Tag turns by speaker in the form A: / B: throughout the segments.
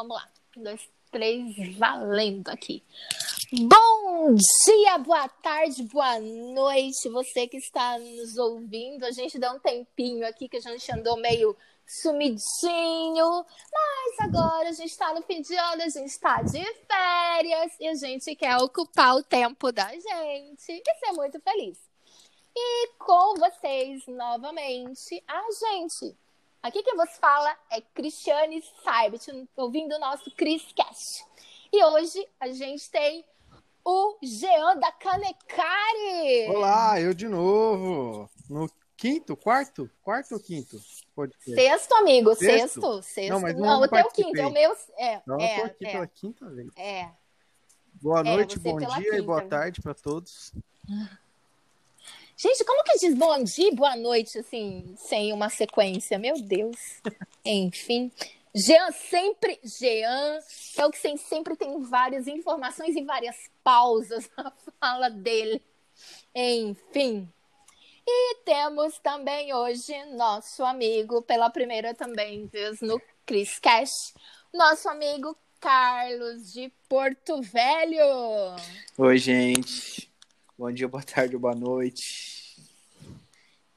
A: Vamos lá. Um, dois, três, valendo aqui. Bom dia, boa tarde, boa noite, você que está nos ouvindo. A gente deu um tempinho aqui que a gente andou meio sumidinho, mas agora a gente está no fim de ano, a gente está de férias e a gente quer ocupar o tempo da gente e ser muito feliz. E com vocês novamente, a gente Aqui quem vos fala é Cristiane Saibit, ouvindo o nosso Chris Cast. E hoje a gente tem o Jean da Canecari.
B: Olá, eu de novo. No quinto, quarto? Quarto ou quinto?
A: Pode ser. Sexto, amigo. Sexto? Sexto. sexto. Não, mas não, não o teu quinto, é o meu. É,
B: não,
A: é,
B: eu tô aqui é. pela quinta vez.
A: É.
B: Boa é, noite, bom dia quinta. e boa tarde para todos.
A: Gente, como que diz bom dia, boa noite, assim, sem uma sequência? Meu Deus. Enfim. Jean sempre. Jean é o que sempre tem várias informações e várias pausas na fala dele. Enfim. E temos também hoje nosso amigo, pela primeira também vez no Chris Cash, nosso amigo Carlos de Porto Velho.
C: Oi, gente. Bom dia, boa tarde, boa noite.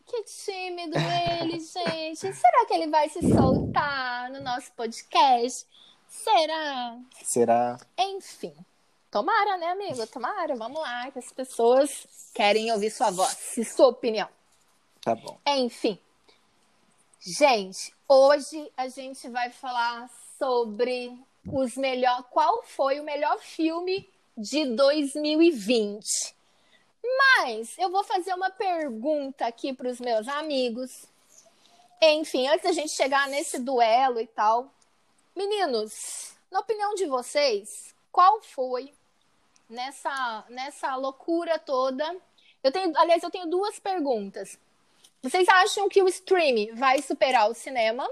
A: Que tímido ele, gente. Será que ele vai se soltar no nosso podcast? Será?
C: Será?
A: Enfim. Tomara, né, amigo? Tomara. Vamos lá, que as pessoas querem ouvir sua voz e sua opinião.
C: Tá bom.
A: Enfim. Gente, hoje a gente vai falar sobre os melhor, qual foi o melhor filme de 2020. Mas eu vou fazer uma pergunta aqui para os meus amigos. Enfim, antes da gente chegar nesse duelo e tal. Meninos, na opinião de vocês, qual foi nessa, nessa loucura toda? Eu tenho, aliás, eu tenho duas perguntas. Vocês acham que o streaming vai superar o cinema?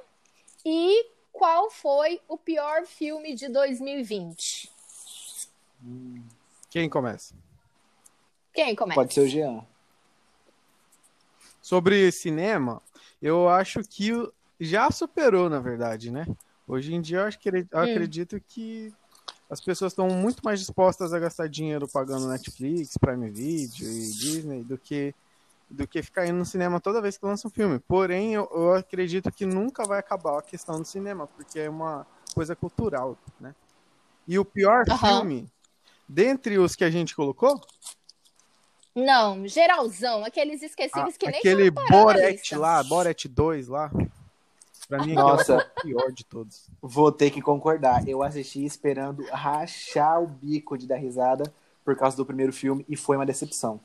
A: E qual foi o pior filme de 2020?
B: Quem começa?
A: Quem começa?
C: Pode ser o Jean.
B: Sobre cinema, eu acho que já superou, na verdade, né? Hoje em dia eu, hum. acredito que as pessoas estão muito mais dispostas a gastar dinheiro pagando Netflix, Prime Video e Disney do que do que ficar indo no cinema toda vez que lança um filme. Porém, eu, eu acredito que nunca vai acabar a questão do cinema, porque é uma coisa cultural, né? E o pior uhum. filme, dentre os que a gente colocou,
A: não, geralzão, aqueles esquecíveis ah, que nem
B: Aquele Boret lá, Boret 2 lá. Pra mim, Nossa. é o pior de todos.
C: Vou ter que concordar. Eu assisti esperando rachar o bico de dar risada por causa do primeiro filme e foi uma decepção.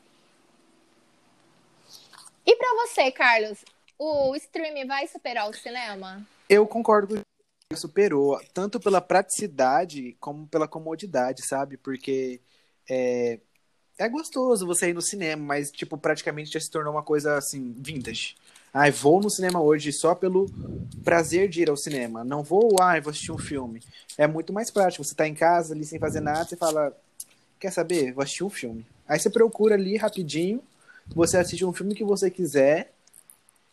A: E para você, Carlos, o streaming vai superar o cinema?
C: Eu concordo com superou, tanto pela praticidade como pela comodidade, sabe? Porque é, é gostoso você ir no cinema, mas, tipo, praticamente já se tornou uma coisa, assim, vintage. Ai, vou no cinema hoje só pelo prazer de ir ao cinema. Não vou, ai, vou assistir um filme. É muito mais prático. Você tá em casa ali sem fazer nada, você fala, quer saber? Vou assistir um filme. Aí você procura ali rapidinho, você assiste um filme que você quiser.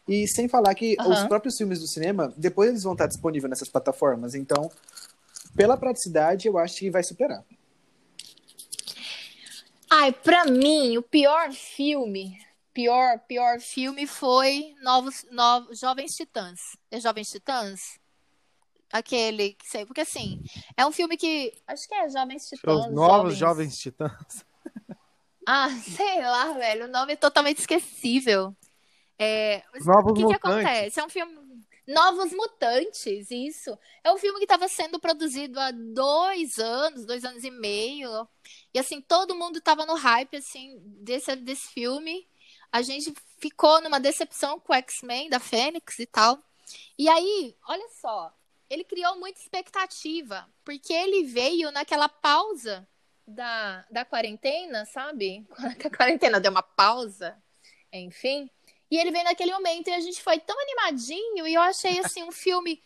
C: E sem falar que uhum. os próprios filmes do cinema, depois eles vão estar disponíveis nessas plataformas. Então, pela praticidade, eu acho que vai superar.
A: Ai, pra mim, o pior filme, pior, pior filme foi Novos, Novos Jovens Titãs. É Jovens Titãs? Aquele, sei, porque assim, é um filme que, acho que é Jovens Titãs.
B: Os Novos Jovens, Jovens Titãs.
A: Ah, sei lá, velho, o nome é totalmente esquecível. É,
B: Novos
A: o que,
B: que
A: acontece? É um filme Novos Mutantes, isso. É um filme que estava sendo produzido há dois anos, dois anos e meio. E assim, todo mundo estava no hype assim, desse, desse filme. A gente ficou numa decepção com o X-Men da Fênix e tal. E aí, olha só, ele criou muita expectativa, porque ele veio naquela pausa da, da quarentena, sabe? Quando a quarentena deu uma pausa, enfim. E ele veio naquele momento e a gente foi tão animadinho e eu achei assim um filme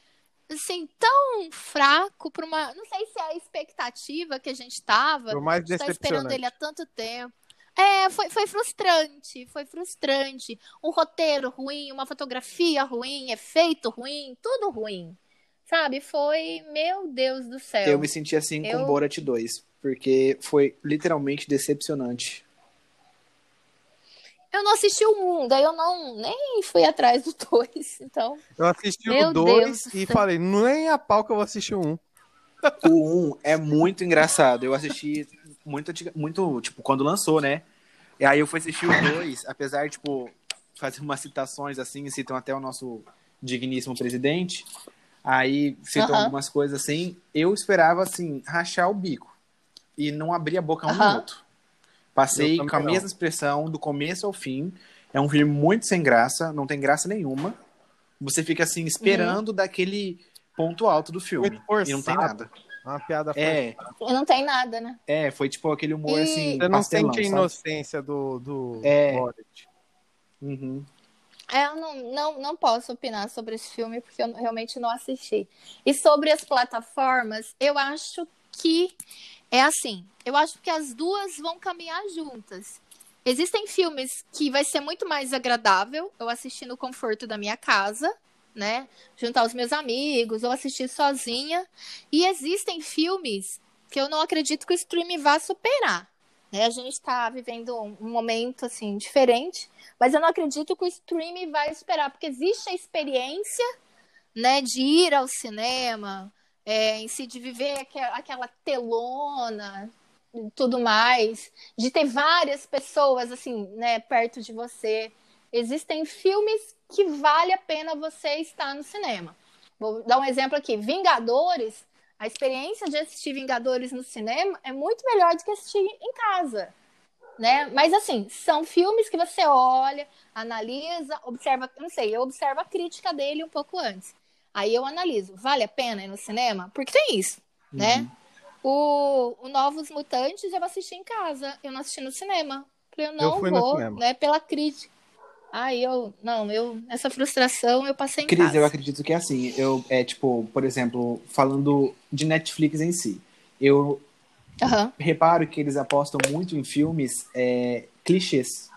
A: assim tão fraco para uma, não sei se é a expectativa que a gente estava, está esperando ele há tanto tempo. É, foi, foi frustrante, foi frustrante. Um roteiro ruim, uma fotografia ruim, efeito ruim, tudo ruim. Sabe? Foi, meu Deus do céu.
C: Eu me senti assim
A: Eu-
C: com Borat 2, porque foi literalmente decepcionante.
A: Eu não assisti o 1, daí eu não nem fui atrás do 2, então.
B: Eu assisti
A: Meu
B: o
A: Deus
B: 2
A: do
B: e falei, nem a pau que eu vou assistir o 1.
C: O 1 é muito engraçado. Eu assisti muito, muito, tipo, quando lançou, né? E aí eu fui assistir o 2, apesar de, tipo, fazer umas citações assim, citam até o nosso digníssimo presidente. Aí citam algumas coisas assim. Eu esperava, assim, rachar o bico. E não abrir a boca um
A: Aham.
C: minuto. Passei com a mesma expressão do começo ao fim. É um filme muito sem graça, não tem graça nenhuma. Você fica assim, esperando daquele ponto alto do filme. E não tem nada.
B: Uma piada
C: É,
A: E não tem nada, né?
C: é, foi tipo aquele humor
A: E-
C: assim,
B: Você não
C: pastelão,
B: sente a
C: sabe?
B: inocência do, do
C: É.
B: Borat.
C: Uhum.
A: É, eu não, não, não posso opinar sobre esse filme, porque eu realmente não assisti. E sobre as plataformas, eu acho que é assim. Eu acho que as duas vão caminhar juntas. Existem filmes que vai ser muito mais agradável eu assistir no conforto da minha casa, né? Juntar os meus amigos, ou assistir sozinha. E existem filmes que eu não acredito que o streaming vá superar. Né? A gente está vivendo um momento assim diferente, mas eu não acredito que o streaming vai superar, porque existe a experiência, né, de ir ao cinema, é, em si de viver aque- aquela telona, e tudo mais, de ter várias pessoas assim, né, perto de você. Existem filmes que vale a pena você estar no cinema. Vou dar um exemplo aqui, Vingadores. A experiência de assistir Vingadores no cinema é muito melhor do que assistir em casa, né? Mas assim, são filmes que você olha, analisa, observa, não sei, eu observo a crítica dele um pouco antes. Aí eu analiso, vale a pena ir no cinema? Porque tem isso, né? O, o Novos Mutantes eu assisti em casa, eu não assisti no cinema. Falei, eu não
B: no
A: vou, né? Pela crítica. Aí eu, não, eu, essa frustração eu passei em
C: Cris,
A: casa.
C: eu acredito que é assim. Eu, é tipo, por exemplo, falando de Netflix em si. Eu
A: Aham.
C: reparo que eles apostam muito em filmes é, clichês.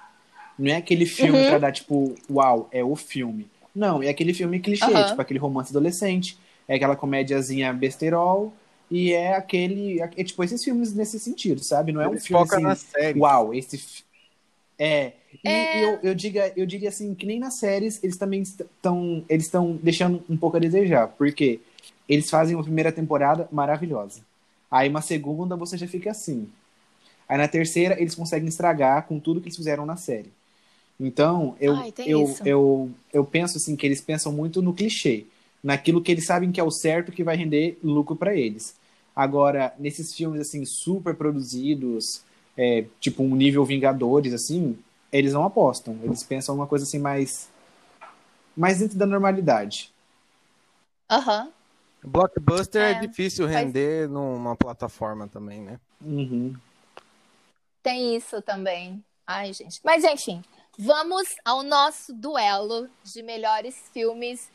C: Não é aquele filme
A: Uhum.
C: pra dar, tipo, uau, é o filme. Não, é aquele filme clichê,
A: Aham.
C: tipo aquele romance adolescente, é aquela comédiazinha besterol, e é aquele. É, tipo, esses filmes nesse sentido, sabe? Não é um
B: Eles
C: filme
B: focam
C: assim,
B: na série.
C: uau, esse. É. E
A: É.
C: Eu, eu, diga, eu diria assim, que nem nas séries eles também estão. Eles estão deixando um pouco a desejar. Porque eles fazem uma primeira temporada maravilhosa. Aí uma segunda você já fica assim. Aí na terceira eles conseguem estragar com tudo que eles fizeram na série. Então, eu,
A: Ai,
C: eu,
A: isso.
C: eu, eu penso assim que eles pensam muito no clichê, naquilo que eles sabem que é o certo que vai render lucro pra eles. Agora, nesses filmes assim super produzidos, é, tipo um nível Vingadores assim, eles não apostam. Eles pensam uma coisa assim mais mais dentro da normalidade.
A: Aham.
B: Blockbuster é,
A: É,
B: difícil
A: faz-
B: render numa plataforma também, né?
C: Uhum.
A: Tem isso também. Ai, gente. Mas enfim, vamos ao nosso duelo de melhores filmes.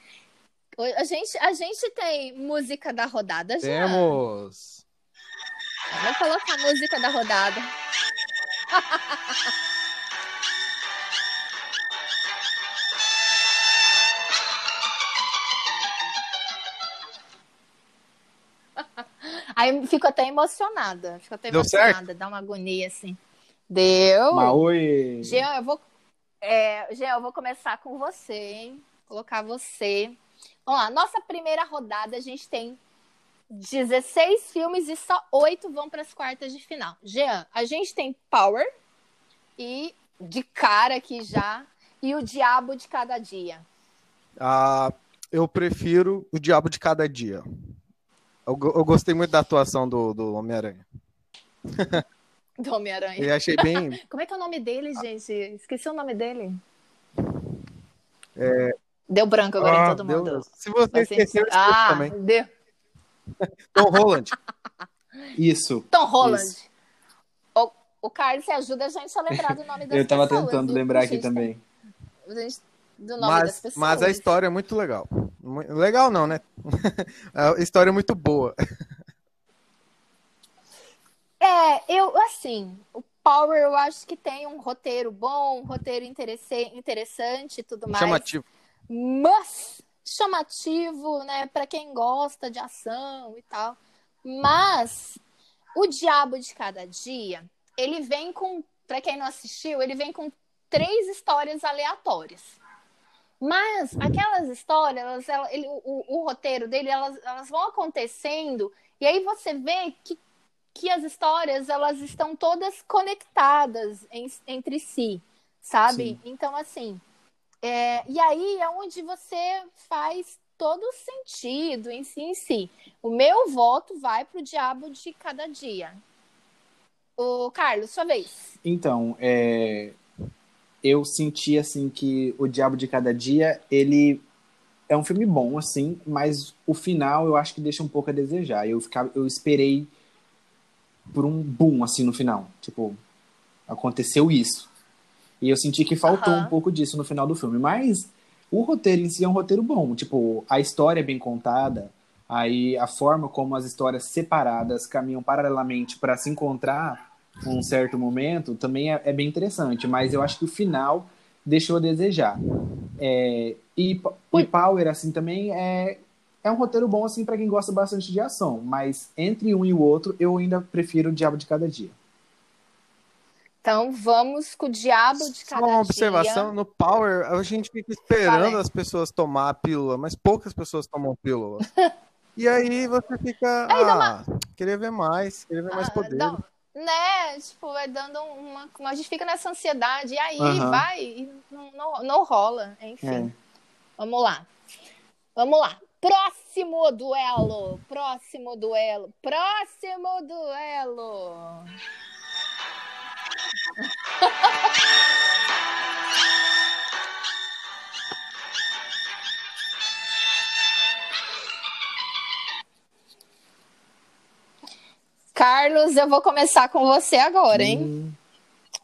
A: A gente, a gente tem música da rodada já.
B: Temos.
A: Vou colocar a música da rodada. Aí fico até emocionada. Fico até
B: Deu
A: emocionada. Dá uma agonia assim. Deu.
C: Maoi.
A: Jean, eu vou. É, Jean, eu vou começar com você, hein? Colocar você. Vamos lá, nossa primeira rodada, a gente tem 16 filmes e só 8 vão para as quartas de final. Jean, a gente tem Power e de cara aqui já, e o Diabo de Cada Dia.
B: Ah, eu prefiro o Diabo de Cada Dia. Eu, eu gostei muito da atuação do, do Homem-Aranha.
A: Do Homem-Aranha.
B: E achei bem.
A: Como é que é o nome dele, gente? Esqueci o nome dele.
B: É.
A: Deu branco agora
B: Ah,
A: em todo
B: Deus.
A: mundo.
B: Se você
A: Assim,
B: esqueceu, eu
A: ah,
B: também.
A: deu.
B: Tom Holland.
C: Isso.
A: Tom Holland.
C: Isso.
A: O, o Carlos, você ajuda a gente a lembrar do nome das
C: Eu tava
A: pessoas,
C: tentando
A: viu?
C: lembrar aqui
A: gente
C: também.
A: gente- do nome das
B: Mas,
A: pessoas.
B: mas a história é muito legal. Legal não, né? A história é muito boa.
A: É, eu, assim, o Power eu acho que tem um roteiro bom, um roteiro interessante e tudo mais.
B: Chamativo.
A: Mas chamativo, né, para quem gosta de ação e tal. Mas o Diabo de Cada Dia, ele vem com, para quem não assistiu, ele vem com três histórias aleatórias. Mas aquelas histórias, elas, ela, ele, o, o, roteiro dele, elas, elas vão acontecendo e aí você vê que, que as histórias elas estão todas conectadas em, entre si, sabe? Sim. Então assim, é, e aí é onde você faz todo sentido em si, em si. O meu voto vai para o diabo de cada dia. O Carlos, sua vez.
C: Então, é, eu senti assim que o Diabo de Cada Dia ele é um filme bom assim, mas o final eu acho que deixa um pouco a desejar. Eu ficava, eu esperei por um boom assim no final, tipo aconteceu isso. E eu senti que faltou uhum. um pouco disso no final do filme, mas o roteiro em si é um roteiro bom, tipo a história é bem contada, aí a forma como as histórias separadas caminham paralelamente para se encontrar um certo momento, também é, é, bem interessante, mas eu acho que o final deixou a desejar. É, e, e Power, assim, também é, é um roteiro bom, assim, para quem gosta bastante de ação, mas entre um e o outro, eu ainda prefiro o Diabo de Cada Dia.
A: Então vamos com o diabo de cada Só uma
B: observação, no Power a gente fica esperando as pessoas tomar a pílula, mas poucas pessoas tomam pílula. e aí você fica, aí, ah, uma... querer ver mais, querer ver ah, mais poder. Dá,
A: né? Tipo, vai dando uma. A gente fica nessa ansiedade, e aí uhum. vai, e não, não, não rola. Enfim. É. Vamos lá. Vamos lá. Próximo duelo. Próximo duelo. Próximo duelo. Carlos, eu vou começar com você agora, hein? Hum.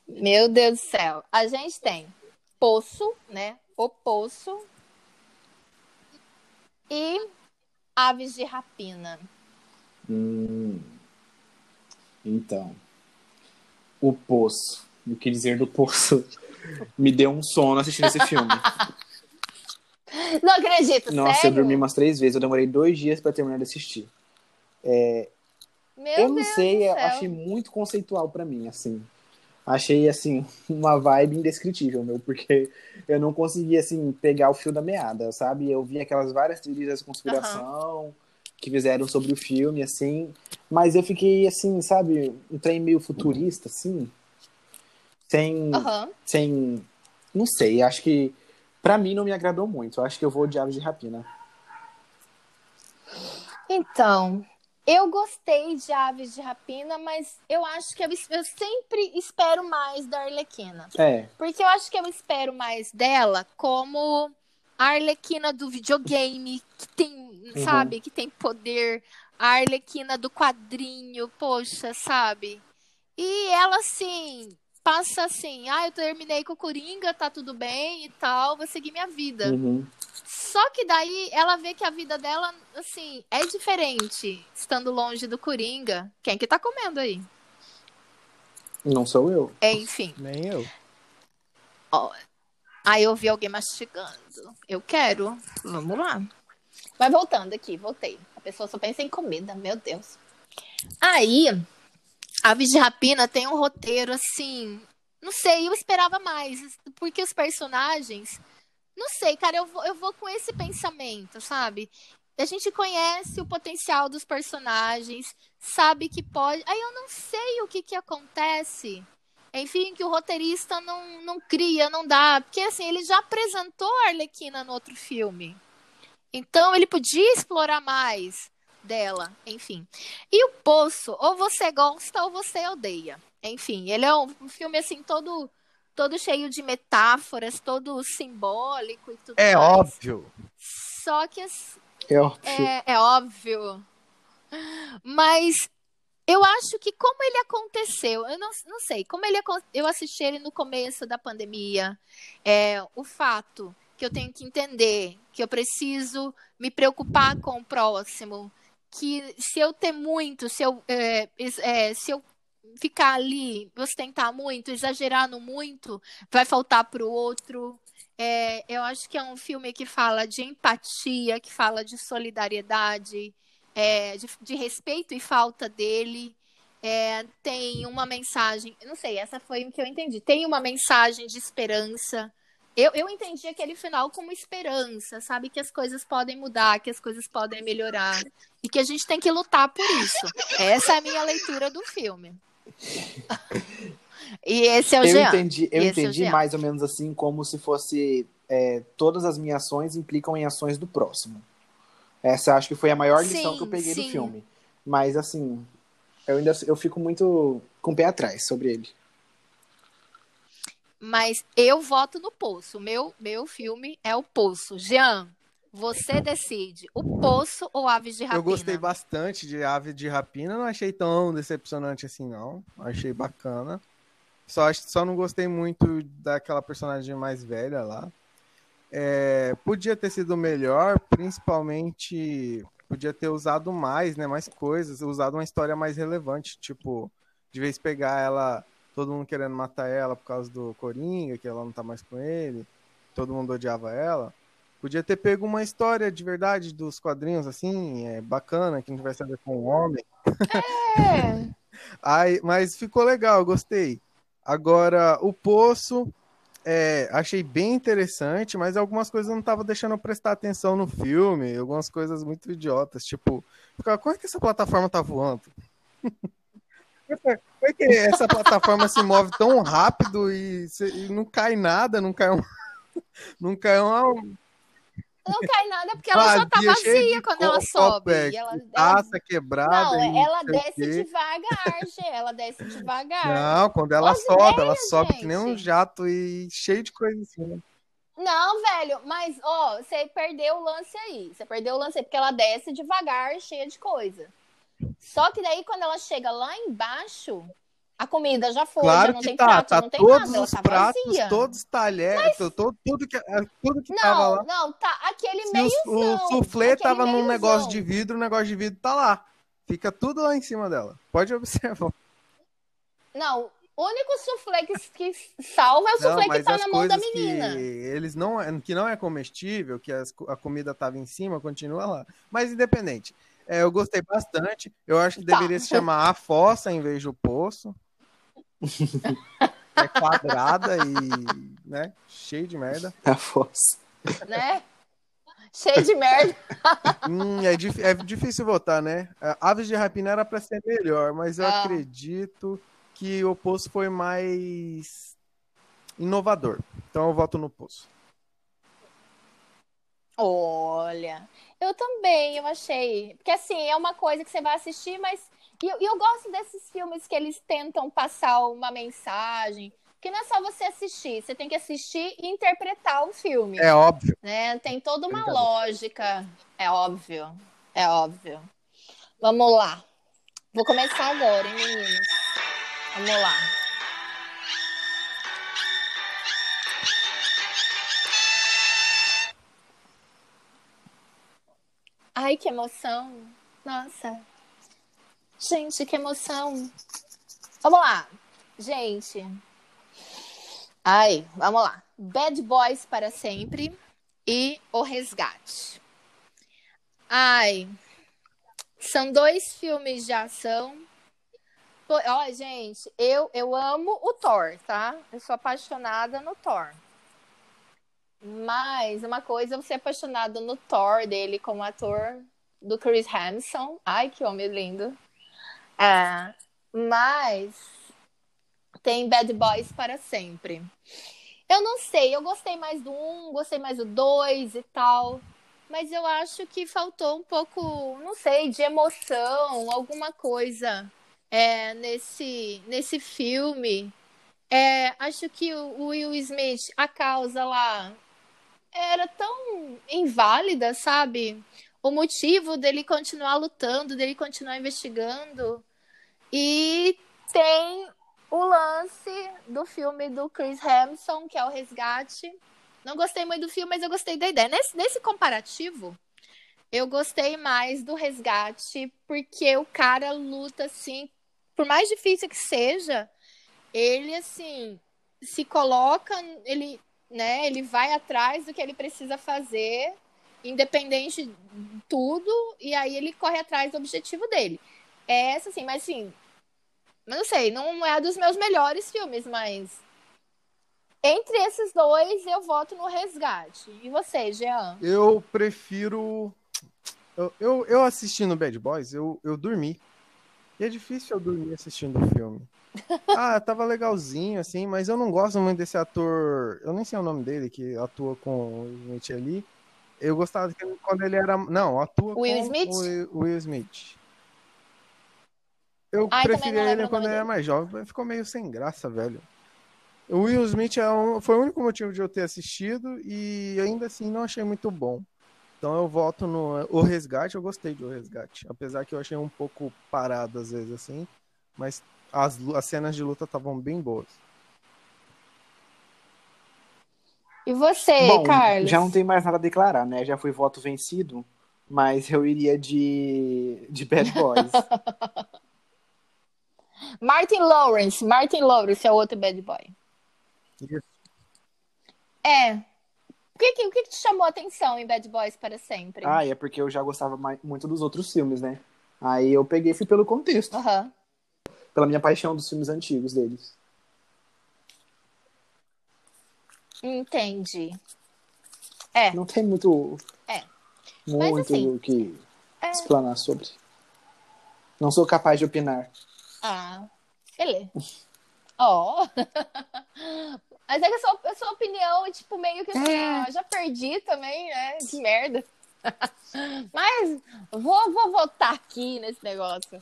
A: Meu Deus do céu. A gente tem Poço, né? O Poço. E Aves de Rapina.
C: Hum. Então. O Poço. O que dizer do Poço? Me deu um sono assistindo esse filme.
A: Não acredito,
C: Nossa,
A: sério?
C: eu dormi umas três vezes. Eu demorei dois dias para terminar de assistir. É, eu não
A: Deus
C: sei, eu achei muito conceitual para mim, assim. Achei, assim, uma vibe indescritível, meu, porque eu não conseguia, assim, pegar o fio da meada, sabe? Eu vi aquelas várias teorias de conspiração uhum. que fizeram sobre o filme, assim, mas eu fiquei, assim, sabe, um trem meio futurista, assim, sem, uhum. sem, não sei, acho que, para mim não me agradou muito, acho que eu vou de Aves de Rapina.
A: Então, eu gostei de Aves de Rapina, mas eu acho que eu, eu, sempre espero mais da Arlequina.
C: É.
A: Porque eu acho que eu espero mais dela como a Arlequina do videogame, que tem, uhum. sabe, que tem poder. A Arlequina do quadrinho, poxa, sabe? E ela, assim, passa assim, ah, eu terminei com o Coringa, tá tudo bem e tal, vou seguir minha vida.
C: Uhum.
A: Só que daí ela vê que a vida dela, assim, é diferente, estando longe do Coringa. Quem que tá comendo aí?
C: Não sou eu.
A: É, enfim.
B: Nem eu.
A: Ó, aí eu vi alguém mastigando. Eu quero. Vamos lá. Mas voltando aqui, voltei. A pessoa só pensa em comida, meu Deus. Aí, Aves de Rapina tem um roteiro assim. Não sei, eu esperava mais. Porque os personagens não sei, cara, eu vou, eu vou com esse pensamento, sabe? A gente conhece o potencial dos personagens, sabe que pode. Aí eu não sei o que, que acontece. Enfim, que o roteirista não, não cria, não dá. Porque assim, ele já apresentou a Arlequina no outro filme. Então ele podia explorar mais dela, enfim. E o Poço, ou você gosta ou você odeia. Enfim, ele é um, filme assim todo todo cheio de metáforas, todo simbólico e tudo
B: é
A: mais.
B: Óbvio.
A: Só que
C: é óbvio.
A: É, é óbvio. Mas eu acho que como ele aconteceu, eu não, não sei, como ele eu assisti ele no começo da pandemia, é, o fato que eu tenho que entender que eu preciso me preocupar com o próximo, que se eu ter muito, se eu, é, é, se eu ficar ali, ostentar muito, exagerar no muito, vai faltar para o outro. É, eu acho que é um filme que fala de empatia, que fala de solidariedade, é, de, de, respeito e falta dele. É, tem uma mensagem, não sei, essa foi o que eu entendi. Tem uma mensagem de esperança. Eu, eu entendi aquele final como esperança, sabe? Que as coisas podem mudar, que as coisas podem melhorar. E que a gente tem que lutar por isso. Essa é a minha leitura do filme. E esse é o
C: eu
A: Jean.
C: Entendi, eu
A: esse
C: entendi
A: é
C: mais ou menos assim, como se fosse é, todas as minhas ações implicam em ações do próximo. Essa acho que foi a maior lição
A: sim,
C: que eu peguei
A: sim.
C: do filme. Mas assim, eu ainda eu fico muito com o pé atrás sobre ele.
A: Mas eu voto no Poço. Meu, meu filme é o Poço. Jean, você decide. O Poço ou Aves de Rapina?
B: Eu gostei bastante de Aves de Rapina. Não achei tão decepcionante assim, não. Achei bacana. Só, só não gostei muito daquela personagem mais velha lá. É, podia ter sido melhor, principalmente podia ter usado mais, né, mais coisas, usado uma história mais relevante, tipo, de vez pegar ela, todo mundo querendo matar ela por causa do Coringa, que ela não tá mais com ele, todo mundo odiava ela. Podia ter pego uma história de verdade dos quadrinhos, assim, é bacana, que não tivesse a ver com o homem.
A: É.
B: Aí, mas ficou legal, gostei. Agora, o Poço, é, achei bem interessante, mas algumas coisas eu não tava deixando eu prestar atenção no filme, algumas coisas muito idiotas, tipo, como é que essa plataforma tá voando? Como é que essa plataforma se move tão rápido e, e não cai nada, não cai um, não cai uma,
A: não cai nada porque ela já tá vazia quando ela sobe.
B: É,
A: ela,
B: taça quebrada.
A: Não, ela desce devagar, Gê. Ela desce devagar.
B: Não, quando ela As sobe, ideias, ela sobe gente. que nem um jato e cheio de coisa assim.
A: Não, velho, mas, ó, você perdeu o lance aí. Você perdeu o lance aí, porque ela desce devagar, cheia de coisa. Só que daí, quando ela chega lá embaixo, a comida já foi,
B: claro
A: já não
B: que
A: tem
B: tá,
A: prato,
B: tá
A: não tem
B: todos
A: nada,
B: os
A: tá
B: pratos,
A: vazia.
B: todos os talheres, Mas... tudo, tudo que, tudo que
A: não,
B: tava lá.
A: Não, tá, aquele meio
B: o, o suflê tava num negócio de vidro, o negócio de vidro tá lá. Fica tudo lá em cima dela. Pode observar.
A: Não, o único suflê que, que salva é o suflê que tá na mão da menina.
B: Que eles não, que não é comestível, que as, a comida tava em cima, continua lá. Mas independente. É, eu gostei bastante. Eu acho que deveria tá. se chamar a fossa em vez do poço. é quadrada e, né, cheio de merda.
C: A fossa.
A: Né? Cheio de merda.
B: hum, é, dif é, difícil votar, né? Aves de Rapina era pra ser melhor, mas eu ah. acredito que o Poço foi mais inovador. Então eu voto no Poço.
A: Olha, eu também, eu achei. Porque assim, é uma coisa que você vai assistir, mas e eu, eu, gosto desses filmes que eles tentam passar uma mensagem. Que não é só você assistir, você tem que assistir e interpretar o filme.
B: É óbvio.
A: Né? Tem toda uma lógica. É óbvio. É óbvio. Vamos lá. Vou começar agora, hein, meninos? Vamos lá. Ai, que emoção. Nossa. Gente, que emoção. Vamos lá. Gente. Ai, vamos lá. Bad Boys para sempre e O Resgate. Ai. São dois filmes de ação. Ó, gente, eu, eu amo o Thor, tá? Eu sou apaixonada no Thor. Mas uma coisa é você apaixonado no Thor dele como ator do Chris Hemsworth. Ai, que homem lindo. É, mas tem Bad Boys para sempre. Eu não sei, eu gostei mais do um, gostei mais do dois e tal. Mas eu acho que faltou um pouco, não sei, de emoção, alguma coisa é, nesse, nesse filme. É, acho que o Will Smith, a causa lá, era tão inválida, sabe? O motivo dele continuar lutando, dele continuar investigando. E tem o lance do filme do Chris Hemsworth, que é o Resgate. Não gostei muito do filme, mas eu gostei da ideia. Nesse, nesse comparativo, eu gostei mais do Resgate, porque o cara luta assim, por mais difícil que seja, ele assim se coloca, ele né? Ele vai atrás do que ele precisa fazer, independente de tudo, e aí ele corre atrás do objetivo dele. É essa, assim, mas assim, não sei, não é dos meus melhores filmes, mas entre esses dois, eu voto no Resgate. E você, Jean?
B: Eu prefiro. Eu, eu, eu assistindo Bad Boys, eu, eu dormi. E é difícil eu dormir assistindo o filme. Ah, tava legalzinho, assim, mas eu não gosto muito desse ator. Eu nem sei o nome dele, que atua com o Smith ali. Eu gostava quando ele era. Não, atua
A: Will
B: com
A: Smith?
B: o Will Smith. Eu
A: Ai,
B: preferia ele
A: o
B: quando ele era mais jovem, mas ficou meio sem graça, velho. O Will Smith é um- foi o único motivo de eu ter assistido e ainda assim não achei muito bom. Então eu voto no O Resgate, eu gostei do Resgate. Apesar que eu achei um pouco parado às vezes assim, mas as, as cenas de luta estavam bem boas.
A: E você,
C: Bom,
A: Carlos?
C: já não tem mais nada a declarar, né? Já fui voto vencido, mas eu iria de, de Bad Boys.
A: Martin Lawrence. Martin Lawrence é o outro bad boy.
B: Isso.
A: É. O que, que, o que te chamou a atenção em Bad Boys para sempre?
C: ah, é porque eu já gostava mais- muito dos outros filmes, né? Aí eu peguei e fui pelo contexto, pela minha paixão dos filmes antigos deles.
A: Entendi. É.
C: Não tem muito,
A: É.
C: muito
A: assim,
C: o que
A: é.
C: explanar sobre. Não sou capaz de opinar.
A: Ah, beleza. Ó. Mas é que a sua, a sua opinião é tipo meio que assim,
C: É.
A: ó, já perdi também, né? Que merda. Mas vou, vou votar aqui nesse negócio.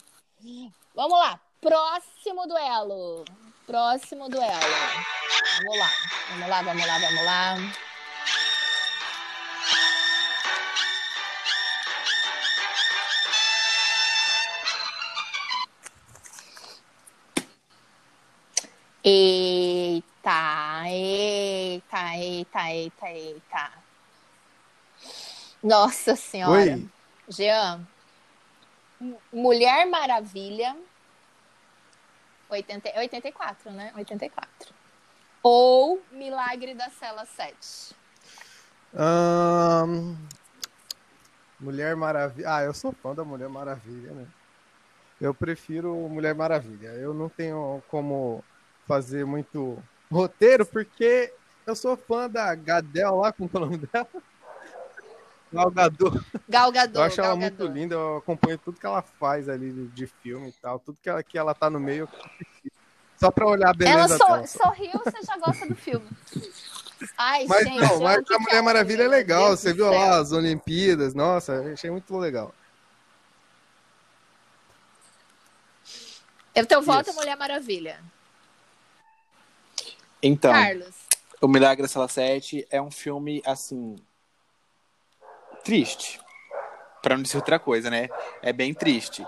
A: Vamos lá. Próximo duelo. Próximo duelo. Vamos lá. Vamos lá, vamos lá, vamos lá. Eita, eita, eita, eita, eita. Nossa Senhora.
B: Oi,
A: Jean, Mulher Maravilha, 80, 84, né? 84. Ou Milagre da Cela 7.
B: Ahn, Mulher Maravilha. Ah, eu sou fã da Mulher Maravilha, né? Eu prefiro Mulher Maravilha. Eu não tenho como fazer muito roteiro, porque eu sou fã da Gadel lá, como é o nome dela? Gal Gadot.
A: Gal Gadot,
B: Eu acho ela muito linda, eu acompanho tudo que ela faz ali de, filme e tal, tudo que ela, que ela tá no meio. Só pra olhar a
A: Ela
B: beleza
A: só,
B: dela.
A: sorriu, você já gosta do filme. Ai,
B: Mas
A: gente.
B: não, mas a Mulher Maravilha é legal.
A: Deus
B: Você viu lá as Olimpíadas? Nossa, achei muito legal.
A: Eu teu voto é. Mulher Maravilha.
C: Então,
A: Carlos.
C: O Milagre da Sala 7 é um filme, assim, triste. Pra não dizer outra coisa, né? É bem triste.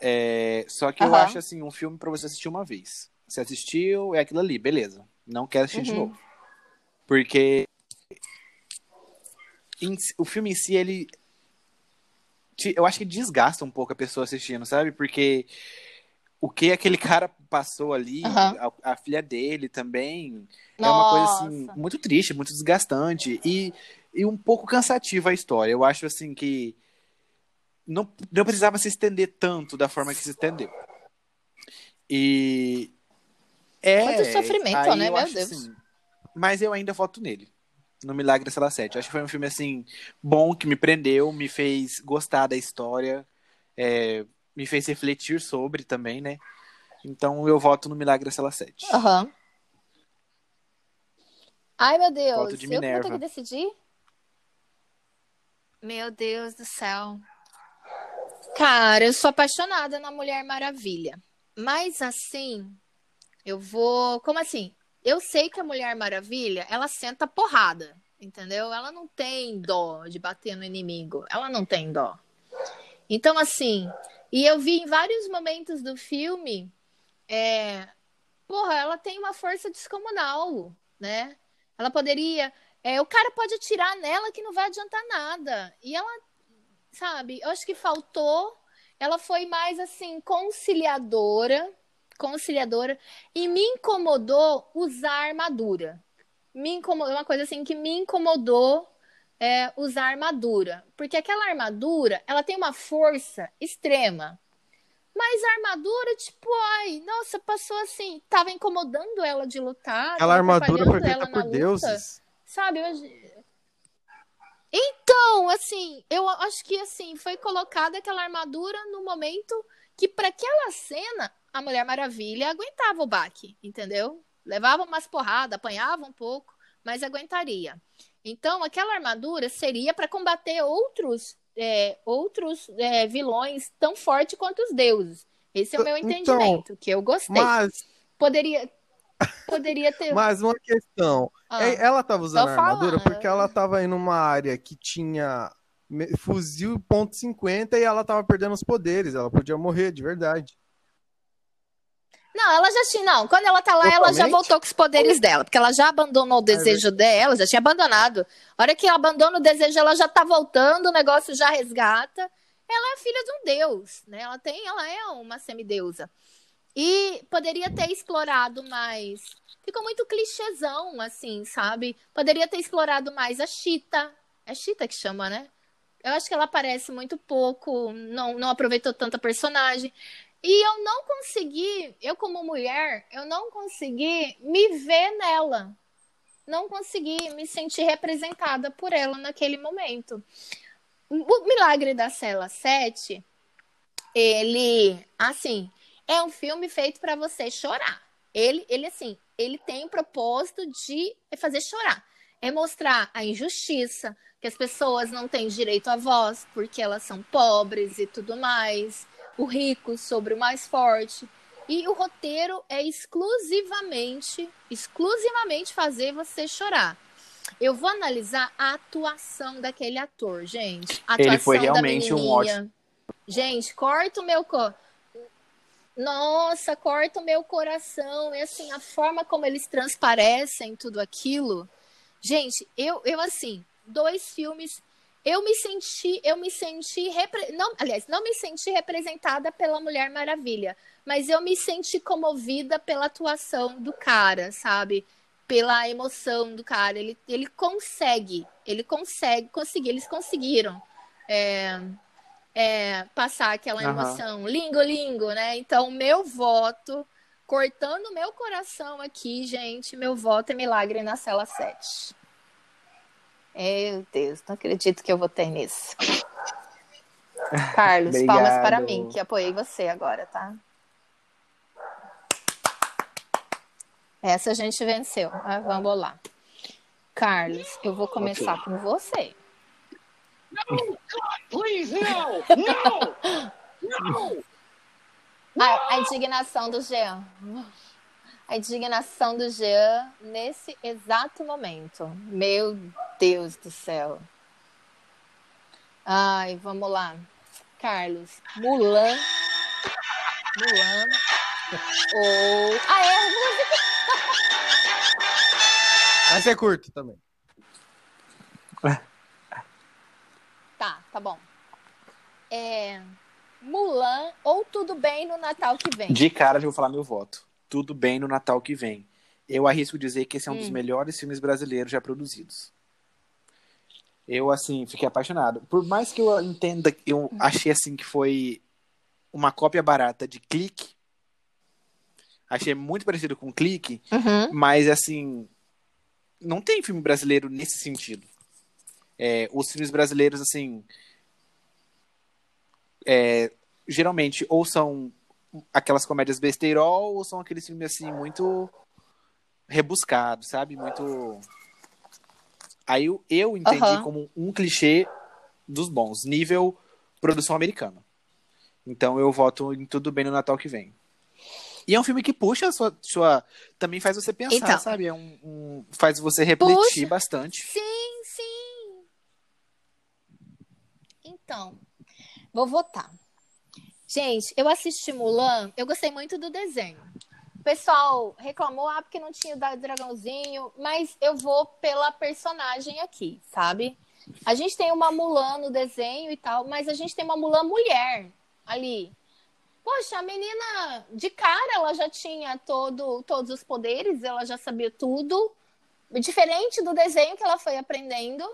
C: É, Só que eu acho, assim, um filme pra você assistir uma vez. Você assistiu, é aquilo ali, beleza. Não quero assistir de
A: Uhum.
C: novo. Porque em o filme em si, ele... te- Eu acho que desgasta um pouco a pessoa assistindo, sabe? Porque o que aquele cara passou ali,
A: Aham.
C: a, a filha dele também, é uma coisa assim,
A: Nossa.
C: muito triste, muito desgastante e, e um pouco cansativa a história. Eu acho assim que não, não precisava se estender tanto da forma que se estendeu. E é
A: Muito sofrimento, né?
C: eu
A: Meu
C: acho,
A: Deus.
C: assim, mas eu ainda voto nele. No Milagre da Sala 7. Eu acho que foi um filme assim bom que me prendeu, me fez gostar da história, é, me fez refletir sobre também, né? Então eu voto no Milagre da Sala 7.
A: Aham. Ai, meu Deus.
C: Voto de
A: eu que vou ter
C: Minerva.
A: que decidir? Meu Deus do céu. Cara, eu sou apaixonada na Mulher Maravilha. Mas assim, eu vou. Como assim? Eu sei que a Mulher Maravilha, ela senta porrada, entendeu? Ela não tem dó de bater no inimigo. Ela não tem dó. Então, assim, e eu vi em vários momentos do filme, é, porra, ela tem uma força descomunal, né? Ela poderia. é, o cara pode atirar nela que não vai adiantar nada. E ela, sabe, eu acho que faltou. Ela foi mais assim, conciliadora. Conciliadora. E me incomodou usar armadura. me incomodou, uma coisa assim que me incomodou é usar armadura. Porque aquela armadura, ela tem uma força extrema. Mas a armadura, tipo, ai, nossa, passou assim, tava incomodando ela de lutar.
B: Aquela armadura foi feita por deuses.
A: Sabe, eu... Então, assim, eu acho que assim, foi colocada aquela armadura no momento que para aquela cena a Mulher Maravilha aguentava o baque, entendeu? Levava umas porradas, apanhava um pouco, mas aguentaria. Então, aquela armadura seria para combater outros é, outros é, vilões tão forte quanto os deuses. Esse é o meu então, entendimento, então, que eu gostei. Mas... Poderia, poderia ter.
B: Mas uma questão. Ah, é, ela estava usando a armadura porque ela estava em uma área que tinha fuzil ponto .50 e ela estava perdendo os poderes. Ela podia morrer de verdade.
A: Não, ela já tinha. Não, quando ela tá lá, Totalmente? ela já voltou com os poderes dela, porque ela já abandonou o é desejo é dela, já tinha abandonado. A hora que ela abandona o desejo, ela já tá voltando, o negócio já resgata. Ela é filha de um deus, né? Ela tem, ela é uma semideusa. E poderia ter explorado mais. Ficou muito clichêzão, assim, sabe? Poderia ter explorado mais a Chita. É Chita que chama, né? Eu acho que ela aparece muito pouco, não, não aproveitou tanta personagem. E eu não consegui, eu como mulher, eu não consegui me ver nela. Não consegui me sentir representada por ela naquele momento. O Milagre da Cela 7, ele, assim, é um filme feito para você chorar. Ele, ele assim, ele tem o propósito de fazer chorar. É mostrar a injustiça, que as pessoas não têm direito à voz porque elas são pobres e tudo mais o rico sobre o mais forte. E o roteiro é exclusivamente, exclusivamente fazer você chorar. Eu vou analisar a atuação daquele ator, gente. A
C: Ele foi realmente um ótimo.
A: Gente, corta o meu cor. Nossa, corta o meu coração. E assim, a forma como eles transparecem tudo aquilo. Gente, eu, eu assim, dois filmes eu me senti, eu me senti, repre... não, aliás, não me senti representada pela Mulher Maravilha, mas eu me senti comovida pela atuação do cara, sabe? Pela emoção do cara. Ele, ele consegue, ele consegue, conseguir, eles conseguiram é, é, passar aquela uhum. emoção. Lingo, lingo, né? Então, meu voto, cortando meu coração aqui, gente, meu voto é milagre na cela 7. Meu Deus, não acredito que eu vou ter nisso. Carlos, Obrigado. palmas para mim, que apoiei você agora, tá? Essa a gente venceu. Ah, vamos lá. Carlos, eu vou começar okay. com você. No, please, no! No! No! A, a indignação do Jean a indignação do Jean nesse exato momento. Meu Deus do céu. Ai, vamos lá. Carlos, Mulan. Mulan. Ou. Ah, é a música.
B: Mas é curto também.
A: Tá, tá bom. É. Mulan ou Tudo Bem no Natal que vem?
C: De cara, já vou falar meu voto tudo bem no Natal que vem. Eu arrisco dizer que esse é um hum. dos melhores filmes brasileiros já produzidos. Eu, assim, fiquei apaixonado. Por mais que eu entenda, eu achei, assim, que foi uma cópia barata de Clique. Achei muito parecido com Clique, uhum. mas, assim, não tem filme brasileiro nesse sentido. É, os filmes brasileiros, assim, é, geralmente ou são aquelas comédias besteirol ou são aqueles filmes assim muito rebuscados, sabe? Muito Aí eu, eu entendi uhum. como um clichê dos bons, nível produção americana. Então eu voto em Tudo Bem no Natal que vem. E é um filme que puxa a sua. sua também faz você pensar, então, sabe? É um, um, faz você refletir puxa. bastante.
A: Sim, sim. Então, vou votar. Gente, eu assisti Mulan, eu gostei muito do desenho. O pessoal reclamou, ah, porque não tinha o dragãozinho, mas eu vou pela personagem aqui, sabe? A gente tem uma Mulan no desenho e tal, mas a gente tem uma Mulan mulher ali. Poxa, a menina, de cara, ela já tinha todo, todos os poderes, ela já sabia tudo. diferente do desenho que ela foi aprendendo.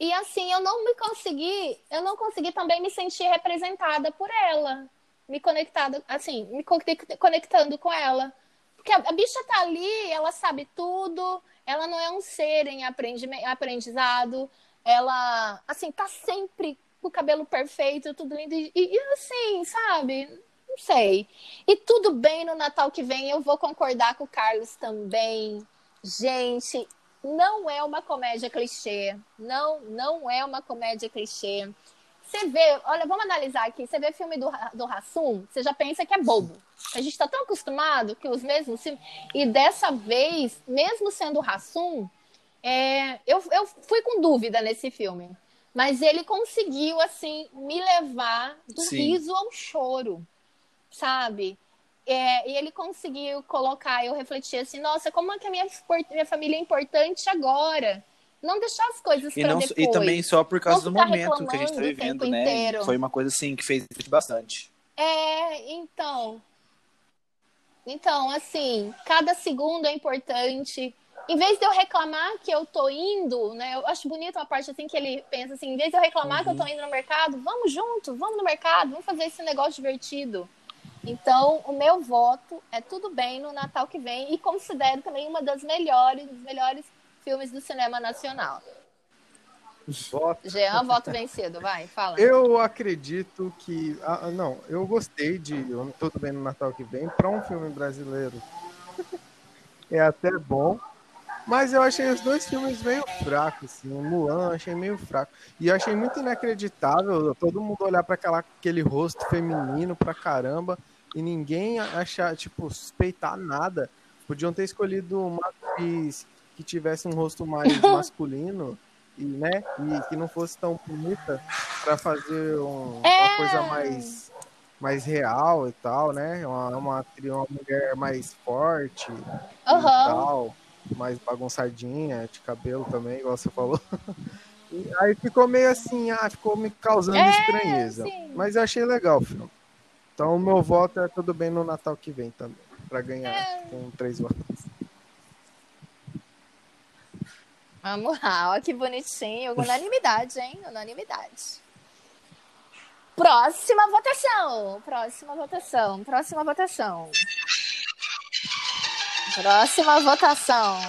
A: E assim, eu não me consegui, eu não consegui também me sentir representada por ela, me conectada, assim, me conectando com ela. Porque a, a bicha tá ali, ela sabe tudo, ela não é um ser em aprendizado, ela, assim, tá sempre com o cabelo perfeito, tudo lindo, e, e assim, sabe? Não sei. E tudo bem no Natal que vem, eu vou concordar com o Carlos também. Gente, não é uma comédia clichê. Não, não é uma comédia clichê. Você vê, olha, vamos analisar aqui. Você vê filme do, do Hassum, você já pensa que é bobo. A gente está tão acostumado que os mesmos filmes. E dessa vez, mesmo sendo Hassum, é, eu, eu fui com dúvida nesse filme. Mas ele conseguiu, assim, me levar do Sim. riso ao choro, sabe? É, e ele conseguiu colocar, eu refleti assim, nossa, como é que a minha, minha família é importante agora? Não deixar as coisas para depois.
C: E também só por causa do momento que a gente está vivendo, né? Inteiro. Foi uma coisa assim que fez bastante.
A: É, então. Então, assim, cada segundo é importante. Em vez de eu reclamar que eu tô indo, né? Eu acho bonito uma parte assim que ele pensa assim, em vez de eu reclamar uhum. que eu tô uhum. indo no mercado, vamos junto, vamos no mercado, vamos fazer esse negócio divertido. Então, o meu voto é tudo bem no Natal que vem e considero também uma das melhores, dos melhores filmes do cinema nacional. Voto. Jean, voto vencido, vai, fala.
B: Eu acredito que. Ah, não, eu gostei de Tudo Bem no Natal que vem para um filme brasileiro. é até bom. Mas eu achei os dois filmes meio fracos, assim. O Mulan achei meio fraco. E eu achei muito inacreditável todo mundo olhar para aquele rosto feminino pra caramba e ninguém achar, tipo, suspeitar nada. Podiam ter escolhido uma atriz que tivesse um rosto mais masculino e, né, e que não fosse tão bonita para fazer um, é... uma coisa mais mais real e tal, né? Uma, uma, uma mulher mais forte uhum. e tal, mais bagunçadinha, de cabelo também, igual você falou. E aí ficou meio assim, ah, ficou me causando é, estranheza. Sim. Mas eu achei legal o filme. Então o meu voto é tudo bem no Natal que vem também, para ganhar é. com três votos.
A: Vamos lá, olha que bonitinho. Unanimidade, hein? Unanimidade. Próxima votação. Próxima votação. Próxima votação. Próxima votação.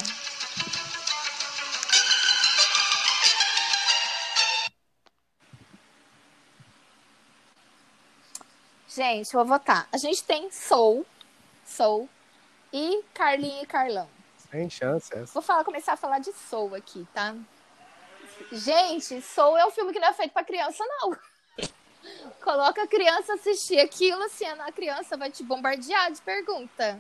A: Gente, vou votar. A gente tem Soul, Soul e Carlinhos e Carlão.
B: Sem chance essa.
A: Vou falar, começar a falar de Soul aqui, tá? Gente, Soul é um filme que não é feito pra criança, não. Coloca a criança assistir aquilo, assim, a criança vai te bombardear de pergunta.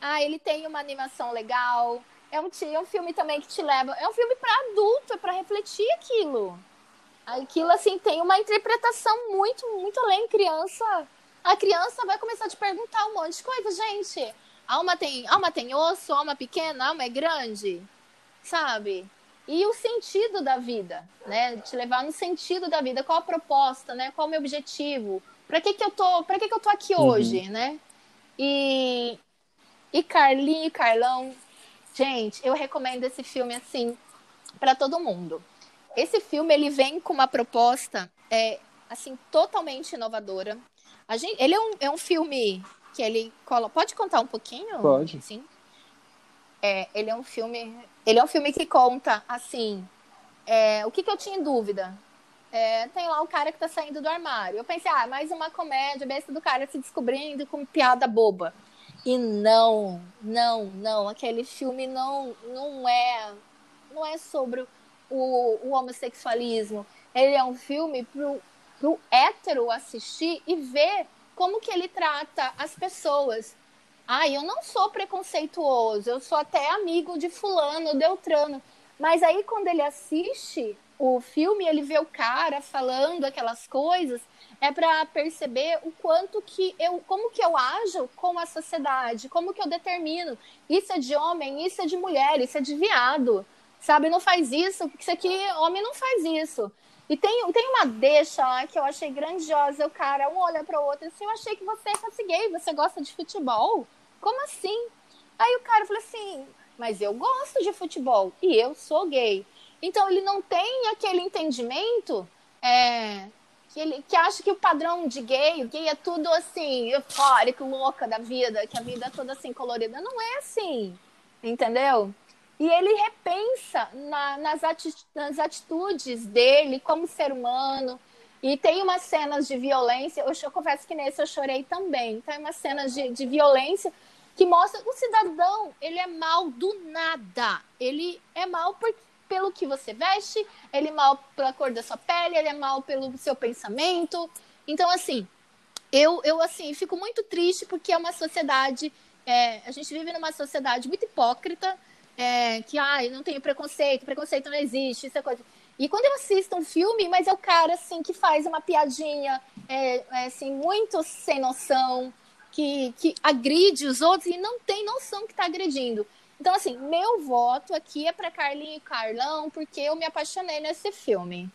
A: Ah, ele tem uma animação legal. É um, é um filme também que te leva. É um filme para adulto, é para refletir aquilo. Aquilo, assim, tem uma interpretação muito, muito além. Criança a criança vai começar a te perguntar um monte de coisa, gente. Alma tem, alma tem osso, alma pequena, alma é grande, sabe? E o sentido da vida, né? Te levar no sentido da vida, qual a proposta, né? Qual o meu objetivo? Para que que eu tô, para que que eu tô aqui uhum. hoje, né? E e Carlinho e Carlão, gente, eu recomendo esse filme assim para todo mundo. Esse filme ele vem com uma proposta é, assim totalmente inovadora. A gente, ele é um, é um filme que ele cola. Pode contar um pouquinho?
B: Pode.
A: Sim. É, ele é um filme. Ele é um filme que conta assim. É, o que, que eu tinha em dúvida? É, tem lá o cara que tá saindo do armário. Eu pensei, ah, mais uma comédia besta do cara se descobrindo com piada boba. E não, não, não. Aquele filme não, não é, não é sobre o, o homossexualismo. Ele é um filme pro, pro hétero assistir e ver como que ele trata as pessoas. Ah, eu não sou preconceituoso, eu sou até amigo de fulano, Deltrano. Mas aí quando ele assiste o filme, ele vê o cara falando aquelas coisas, é para perceber o quanto que eu, como que eu ajo com a sociedade, como que eu determino, isso é de homem, isso é de mulher, isso é de viado. Sabe, não faz isso, porque isso aqui, homem não faz isso. E tem, tem uma deixa lá que eu achei grandiosa. O cara, um olha para o outro assim, eu achei que você fosse gay, você gosta de futebol? Como assim? Aí o cara falou assim, mas eu gosto de futebol e eu sou gay. Então ele não tem aquele entendimento é, que ele que acha que o padrão de gay, o gay é tudo assim, eufórico, louca da vida, que a vida é toda assim colorida. Não é assim, entendeu? E ele repensa na, nas, ati nas atitudes dele como ser humano. E tem umas cenas de violência, eu, eu confesso que nesse eu chorei também. Tem umas cenas de, de violência que mostra o cidadão, ele é mal do nada. Ele é mal por, pelo que você veste, ele é mal pela cor da sua pele, ele é mal pelo seu pensamento. Então, assim, eu, eu assim, fico muito triste porque é uma sociedade, é, a gente vive numa sociedade muito hipócrita, é, que, ai, não tem preconceito, preconceito não existe, isso é coisa... E quando eu assisto um filme, mas é o cara, assim, que faz uma piadinha, é, é assim, muito sem noção, que, que agride os outros e não tem noção que está agredindo. Então, assim, meu voto aqui é para Carlinhos e Carlão, porque eu me apaixonei nesse filme.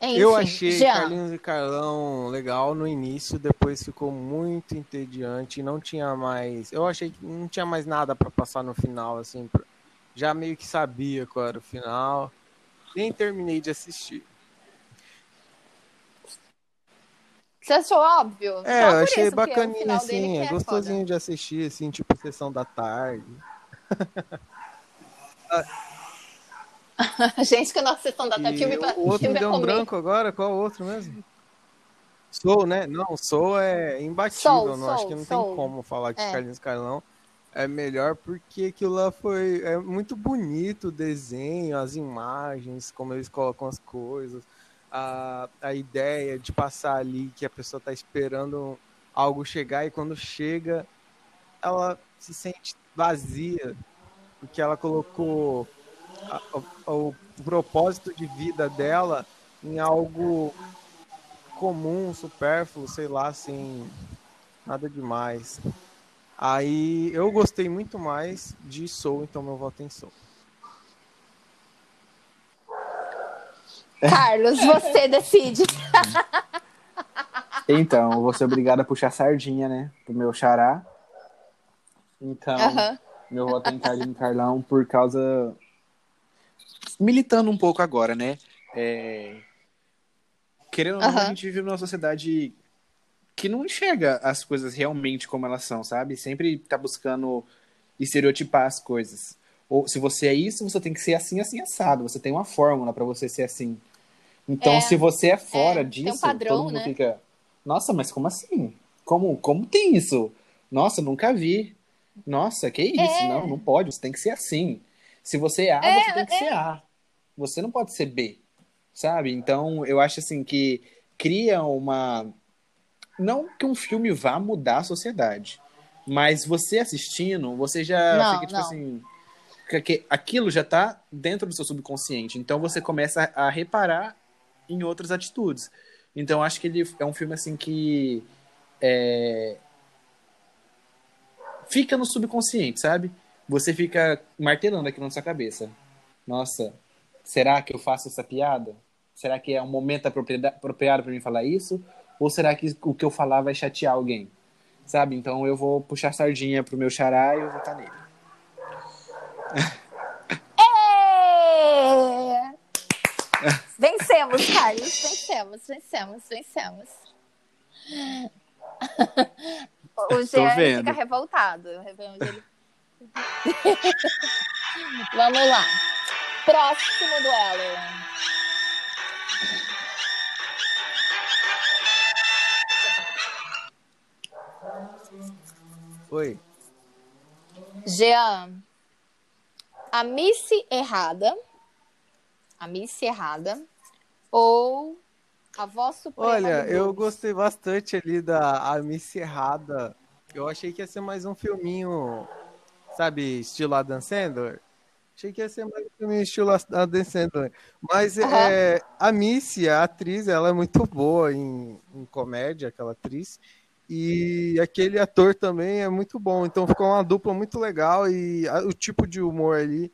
B: Enfim, eu achei já. Carlinhos e Carlão legal no início, depois ficou muito entediante, não tinha mais. Eu achei que não tinha mais nada para passar no final, assim. Já meio que sabia qual era o final. Nem terminei de assistir.
A: Você achou óbvio?
B: É, eu achei bacaninha, assim, é, é gostosinho de assistir, assim, tipo sessão da tarde.
A: Gente, que a nossa sessão da tarde filme pra,
B: O outro me deu um branco agora, qual o outro mesmo? Sou, né? Não, Sou é imbatível, Soul, não, Soul, acho que não Soul. tem como falar que é. Carlinhos Carlão é melhor porque aquilo lá foi é muito bonito o desenho, as imagens, como eles colocam as coisas a, a ideia de passar ali que a pessoa está esperando algo chegar e quando chega ela se sente vazia porque ela colocou a, o, o propósito de vida dela em algo comum, supérfluo, sei lá, assim, nada demais. Aí eu gostei muito mais de Soul, então meu voto é em Soul.
A: Carlos, você decide.
C: Então, vou ser obrigado a puxar sardinha, né? Pro meu xará. Então, meu voto é em Carlinho Carlão por causa. Militando um pouco agora, né? É... Querendo ou não, a gente vive numa sociedade que não enxerga as coisas realmente como elas são, sabe? Sempre tá buscando estereotipar as coisas. Ou se você é isso, você tem que ser assim, assim, assado. Você tem uma fórmula para você ser assim. Então, é, se você é fora é, disso, um padrão, todo mundo né? fica, nossa, mas como assim? Como, como tem isso? Nossa, nunca vi. Nossa, que isso? É. Não, não pode, você tem que ser assim. Se você é A, é, você tem que ser é. A. Você não pode ser B, sabe? Então, eu acho assim que cria uma. Não que um filme vá mudar a sociedade, mas você assistindo, você já não, fica tipo não. assim. Que aquilo já tá dentro do seu subconsciente. Então você começa a reparar em outras atitudes. Então acho que ele é um filme assim que é... fica no subconsciente, sabe? Você fica martelando aqui na sua cabeça. Nossa, será que eu faço essa piada? Será que é um momento apropriado para mim falar isso? Ou será que o que eu falar vai chatear alguém? Sabe? Então eu vou puxar sardinha pro meu xará e eu vou estar nele.
A: Vencemos, Carlos. Vencemos, vencemos, vencemos. O Jean fica revoltado. Vamos lá. Próximo duelo.
B: Oi.
A: Jean, a Missy errada a Miss Errada ou a Voz Suprema
B: Olha, eu gostei bastante ali da a Miss Errada. Eu achei que ia ser mais um filminho, sabe, estilo Adam Sandler. Achei que ia ser mais um filminho estilo Adam Sandler. Mas uhum. é, a Missy, a atriz, ela é muito boa em, em comédia, aquela atriz. E aquele ator também é muito bom. Então ficou uma dupla muito legal e o tipo de humor ali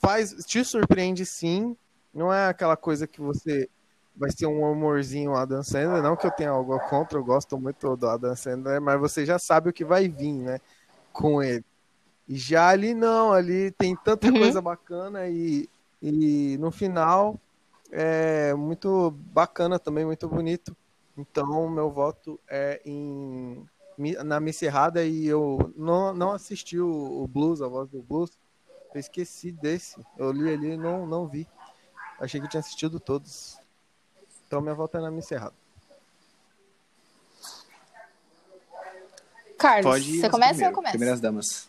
B: faz te surpreende sim não é aquela coisa que você vai ser um humorzinho Adam Sandler, não que eu tenha algo contra, eu gosto muito do Adam Sandler, mas você já sabe o que vai vir, né, com ele. E já ali não, ali tem tanta
A: Uhum.
B: coisa bacana e, e no final é muito bacana também, muito bonito. Então, meu voto é em na Missa Errada e eu não, não assisti o, o Blues, a voz do Blues. Eu esqueci desse. Eu li ali e não, não vi. Achei que tinha assistido todos. Então, minha volta é na Missa Errada.
A: Carlos,
C: Pode
A: você começa ou
C: primeiro,
A: eu começo?
C: Primeiras damas.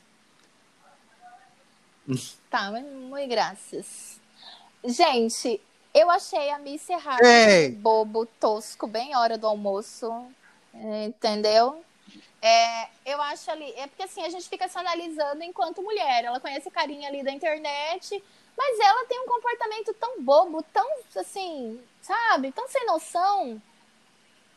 A: Tá, muito graças. Gente, eu achei a Miss errada bobo, tosco, bem hora do almoço. Entendeu? É, eu acho ali. É porque assim, a gente fica se analisando enquanto mulher. Ela conhece o carinha ali da internet, mas ela tem um comportamento tão bobo, tão assim, sabe? Tão sem noção.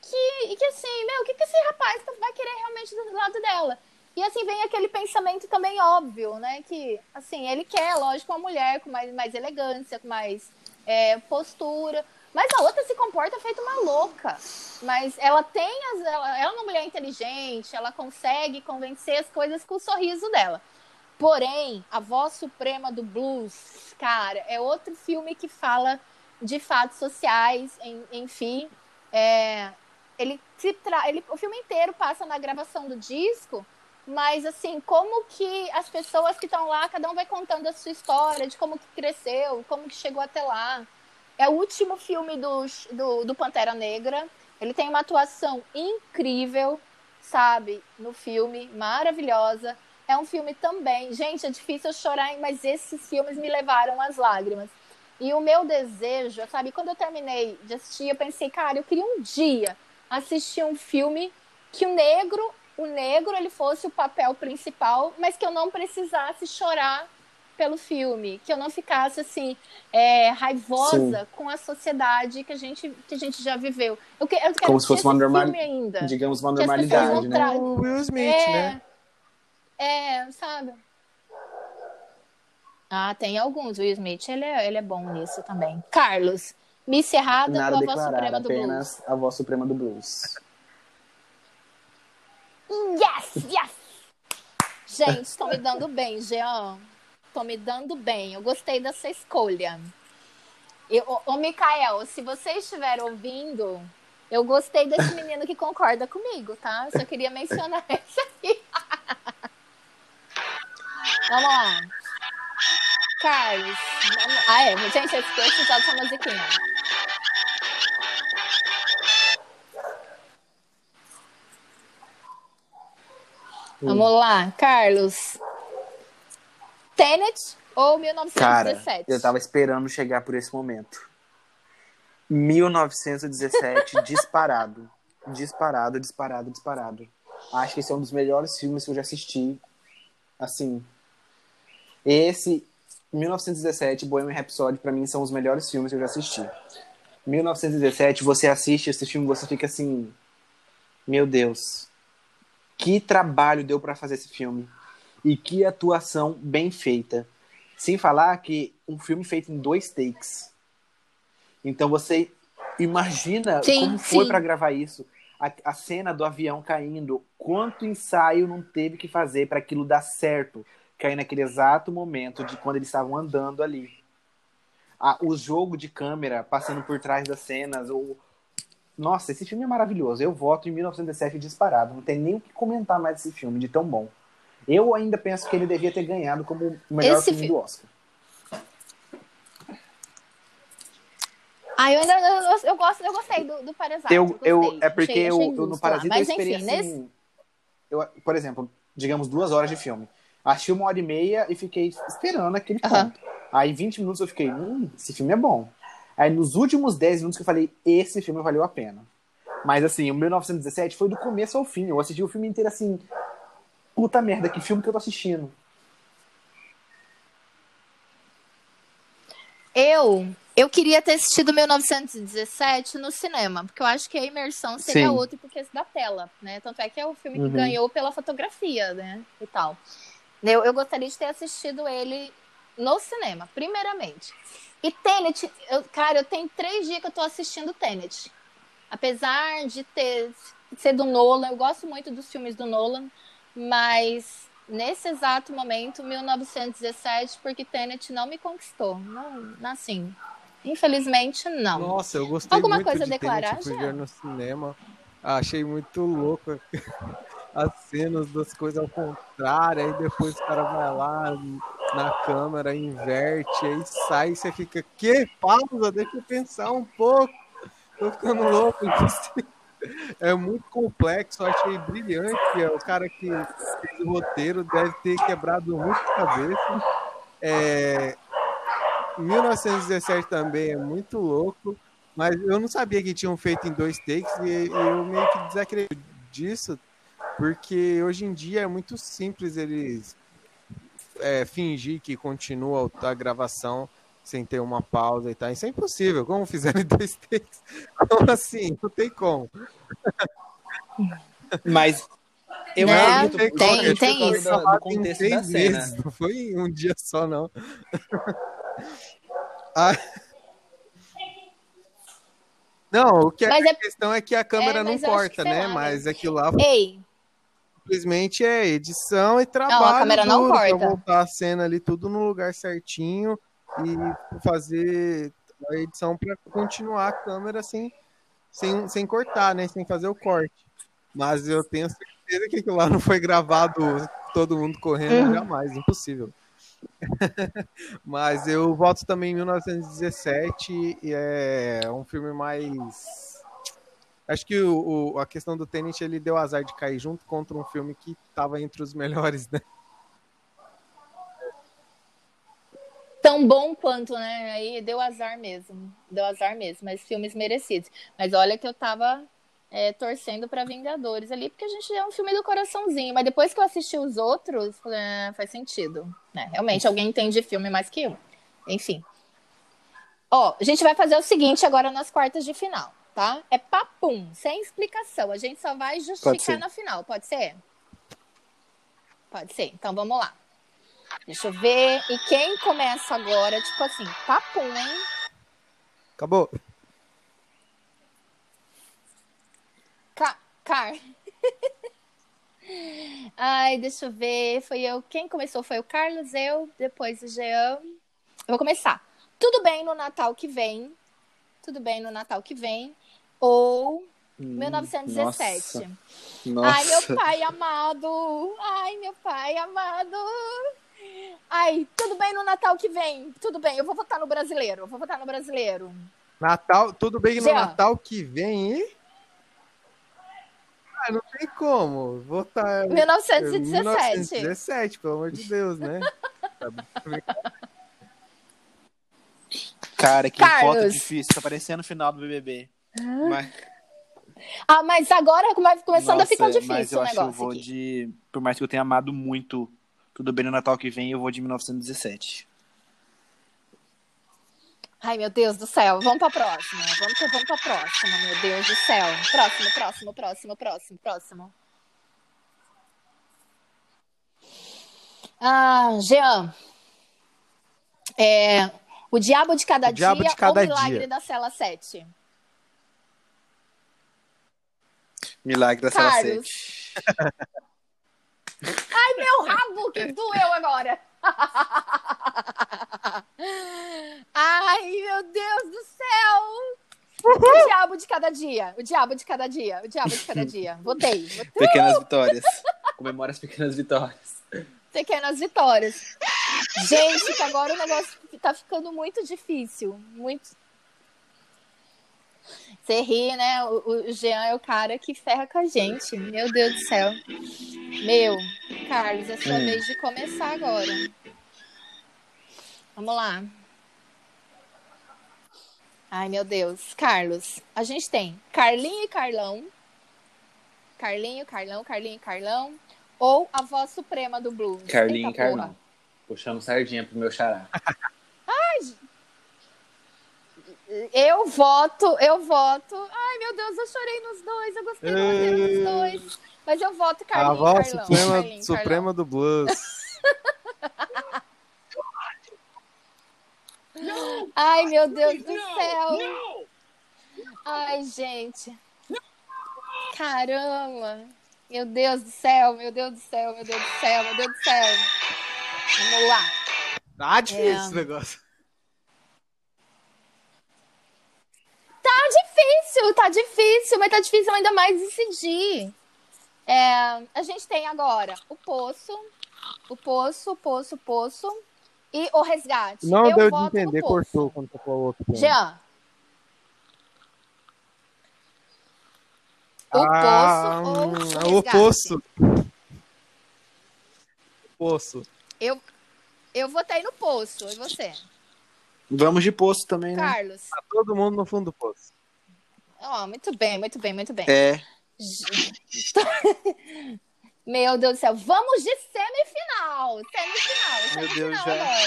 A: Que, e que assim, meu, o que, que esse rapaz vai querer realmente do lado dela? E assim vem aquele pensamento também óbvio, né? Que assim, ele quer, lógico, uma mulher com mais, mais elegância, com mais é, postura. Mas a outra se comporta feito uma louca. Mas ela tem as. Ela, ela é uma mulher inteligente, ela consegue convencer as coisas com o sorriso dela. Porém, a voz suprema do blues, cara, é outro filme que fala de fatos sociais, enfim. É, ele se tra... ele, o filme inteiro passa na gravação do disco, mas assim, como que as pessoas que estão lá, cada um vai contando a sua história, de como que cresceu, como que chegou até lá. É o último filme do, do, Pantera Negra. Ele tem uma atuação incrível, sabe, no filme, maravilhosa. É um filme também. Gente, é difícil chorar, mas esses filmes me levaram às lágrimas. E o meu desejo, sabe, quando eu terminei de assistir, eu pensei, cara, eu queria um dia assistir um filme que o negro, o negro ele fosse o papel principal, mas que eu não precisasse chorar pelo filme, que eu não ficasse assim é, raivosa com a sociedade que a gente que a gente já viveu. Eu, que- eu quero
C: Como se fosse uma
A: esse
C: normal-
A: filme ainda.
C: Digamos uma normalidade, né?
A: tra-
B: O Will Smith,
A: é,
B: né?
A: É, sabe? Ah, tem alguns. O Will Smith, ele é, ele é bom nisso também. Carlos, Miss Errada
C: Nada
A: ou a voz suprema do blues?
C: a voz suprema do blues.
A: Yes, yes! Gente, estão me dando bem, Jean. Estão me dando bem. Eu gostei dessa escolha. Eu, ô, Mikael, se você estiver ouvindo, eu gostei desse menino que concorda comigo, tá? Só queria mencionar isso aqui. Vamos lá. Carlos. Vamos... Ah, é. Gente, eu esqueci já dessa musiquinha. Vamos lá, Carlos. Tenet ou
C: Cara,
A: 1917?
C: eu tava esperando chegar por esse momento. 1917, disparado. Disparado, disparado, disparado. Acho que esse é um dos melhores filmes que eu já assisti. Assim. Esse, 1917, Bohemian Rhapsody, pra mim são os melhores filmes que eu já assisti. 1917, você assiste esse filme, você fica assim. Meu Deus. Que trabalho deu pra fazer esse filme. E que atuação bem feita. Sem falar que um filme feito em dois takes. Então você imagina
A: Sim,
C: como foi pra gravar isso. A, a cena do avião caindo, quanto ensaio não teve que fazer para aquilo dar certo, cair naquele exato momento de quando eles estavam andando ali. A- o jogo de câmera passando por trás das cenas, o nossa, esse filme é maravilhoso. Eu voto em 1917 disparado. Não tem nem o que comentar mais desse filme, de tão bom. Eu ainda penso que ele devia ter ganhado como o melhor
A: Esse
C: filme
A: fi-
C: do Oscar.
A: Ah, eu ainda eu, eu gosto, eu gostei do, do Parasite.
C: Eu, eu, é porque
A: achei-
C: eu,
A: achei
C: eu no Parasita
A: lá.
C: eu
A: Mas enfim,
C: assim.
A: nesse...
C: Eu, por exemplo, digamos duas horas de filme. Achei uma hora e meia e fiquei esperando aquele ponto. Aí 20 minutos eu fiquei, hum, esse filme é bom. Aí nos últimos 10 minutos que eu falei, esse filme valeu a pena. Mas assim, o 1917 foi do começo ao fim. Eu assisti o filme inteiro assim. Puta merda, que filme que eu tô assistindo.
A: Eu, eu queria ter assistido 1917 no cinema, porque eu acho que a imersão seria
C: Sim.
A: outra porque da tela, né? Tanto é que é o filme que
C: Uhum.
A: ganhou pela fotografia, né? E tal. Eu, eu gostaria de ter assistido ele no cinema, primeiramente. E Tenet, eu, cara, eu tenho três dias que eu tô assistindo Tenet. Apesar de ter ser do Nolan, eu gosto muito dos filmes do Nolan, mas nesse exato momento, 1917, porque Tenet não me conquistou. Não, assim, infelizmente, não.
B: Nossa, eu gostei
A: Alguma
B: muito
A: coisa
B: de
A: declarar,
B: Tenet, ver no cinema. Achei muito louco as cenas das coisas ao contrário, aí depois o cara vai lá na câmera, inverte, aí sai você fica, que pausa, deixa eu pensar um pouco. Tô ficando louco. É muito complexo, achei brilhante. é, O cara que fez o roteiro deve ter quebrado muito a cabeça. É, 1917 também é muito louco, mas eu não sabia que tinham feito em dois takes e eu meio que desacredito disso, porque hoje em dia é muito simples eles é, fingir que continua a gravação sem ter uma pausa e tal. Isso é impossível. Como fizeram em dois takes? Como assim? Não tem como.
C: Mas eu
A: Né?
C: acredito
A: Tem- tem
C: causa
A: isso.
C: do- do contexto da cena.
B: meses, Não foi um dia só, não. Ah. Não, o que é
A: Mas
B: a
A: é-
B: questão é que a câmera
A: É,
B: não
A: mas
B: corta, né?
A: lá,
B: Mas
A: né?
B: aquilo lá
A: Ei,
B: simplesmente é edição e trabalho
A: câmera não
B: duro pra
A: corta.
B: voltar a cena ali tudo no lugar certinho e fazer a edição para continuar a câmera sem, sem, sem cortar, né? Sem fazer o corte. Mas eu tenho certeza que aquilo lá não foi gravado todo mundo correndo
A: Uhum.
B: jamais, impossível. Mas eu voto também em 1917 e é um filme mais Acho que o, o- a questão do Tenet ele deu azar de cair junto contra um filme que estava entre os melhores, né?
A: tão bom quanto, né? Aí deu azar mesmo. Deu azar mesmo, mas filmes merecidos. Mas olha que eu tava é, torcendo pra Vingadores ali, porque a gente é um filme do coraçãozinho. Mas depois que eu assisti os outros, é, faz sentido. né? realmente, alguém entende filme mais que eu. Enfim. Ó, a gente vai fazer o seguinte agora nas quartas de final, tá? É papum, sem explicação. A gente só vai justificar na final, pode ser? Pode ser. Então vamos lá. Deixa eu ver. E quem começa agora, tipo assim, papum, hein?
B: Acabou.
A: Ca- Car. Ai, deixa eu ver. Foi eu. Quem começou foi o Carlos, eu, depois o Jean. Eu vou começar. Tudo bem no Natal que vem. Tudo bem no Natal que vem. Ou 1917.
C: Hum, Nossa.
A: Ai, meu pai amado. Ai, meu pai amado. Ai, tudo bem no Natal que vem. Tudo bem, eu vou votar no brasileiro. Eu vou votar no brasileiro.
B: Natal, tudo bem no
A: Jean.
B: Natal que vem, hein? Ah, não tem como. Votar
A: 1917.
B: 1917, pelo amor de Deus, né?
C: Cara, que
A: Carlos.
C: foto difícil. Tá parecendo o final do BBB. Mas,
A: Ah, mas agora vai começando a ficar
C: Nossa,
A: difícil
C: mas eu
A: o
C: acho que eu
A: negócio
C: vou
A: aqui.
C: de... Por mais que eu tenha amado muito Tudo Bem no Natal que vem, eu vou de 1917.
A: Ai, meu Deus do céu. Vamos pra próxima. Vamos, vamos pra próxima, meu Deus do céu. Próximo, próximo, próximo, próximo, próximo. Ah, Jean. É, o Diabo de Cada
B: O Diabo
A: Dia
B: de Cada
A: ou o Milagre
B: Dia.
A: da Cela 7?
C: Milagre da. 7.
A: Ai, meu rabo, que doeu agora. Ai, meu Deus do céu. O Diabo de Cada Dia. O Diabo de Cada Dia. O Diabo de Cada Dia. Votei. Votei.
C: Pequenas vitórias. Comemora as pequenas vitórias.
A: pequenas vitórias. Gente, que agora o negócio tá ficando muito difícil. Muito. Você ri, né? O, o Jean é o cara que ferra com a gente. Meu Deus do céu. Meu, Carlos, é sua
C: Hum.
A: vez de começar agora. Vamos lá. Ai, meu Deus. Carlos, a gente tem Carlinho e Carlão. Carlinho, Carlão, Carlinho e Carlão. Ou a voz suprema do blues.
C: Carlinho e
A: Eita, porra.
C: Carlão. Puxando sardinha pro meu xará.
A: Eu voto, eu voto. Ai, meu Deus, eu chorei nos dois. Eu gostei do roteiro dos dois. Mas eu voto
B: A
A: Carlinho e
B: voz
A: Carlão.
B: suprema,
A: Carlinho
B: suprema do blues.
A: Ai, meu Deus do céu. Ai, gente. Caramba. Meu Deus do céu, meu Deus do céu, meu Deus do céu, meu Deus do céu. Vamos lá.
B: Tá difícil é... esse negócio.
A: Tá difícil, tá difícil, mas tá difícil ainda mais decidir. É, a gente tem agora o poço, o poço, poço, poço e o resgate.
B: Não Eu deu de entender, cortou quando tocou o outro.
A: Jean. O ah, poço ou o resgate?
B: O poço. Poço.
A: Eu, eu votei no poço, e você?
C: Vamos de poço também,
A: né? Carlos.
B: Tá todo mundo no fundo do poço.
A: Oh, muito bem, muito bem, muito bem.
C: É.
A: Meu Deus do céu, vamos de semifinal. Semifinal, semifinal
C: Meu Deus,
A: já. agora.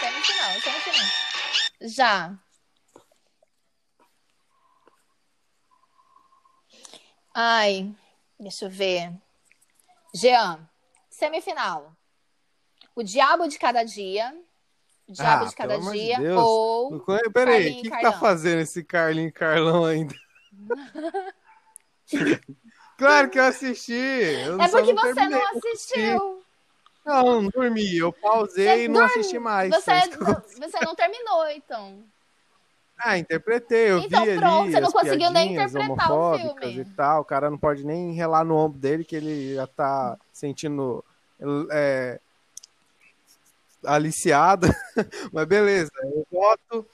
A: Semifinal, semifinal. Já. Ai, deixa eu ver. Jean, semifinal. O Diabo de Cada Dia. Diabo ah, de Cada Dia. De ou.
B: Peraí, o que, que tá fazendo esse Carlinho Carlão ainda? claro que eu assisti. Eu
A: é porque você terminei. não assistiu.
B: Não, não dormi. Eu pausei você e não assisti mais.
A: Você, não, você não terminou, então.
B: Ah, interpretei, eu
A: então,
B: vi
A: pronto,
B: ali
A: você não conseguiu nem interpretar o filme.
B: e tal. O cara não pode nem relar no ombro dele que ele já tá sentindo é, aliciado. Mas beleza, eu voto.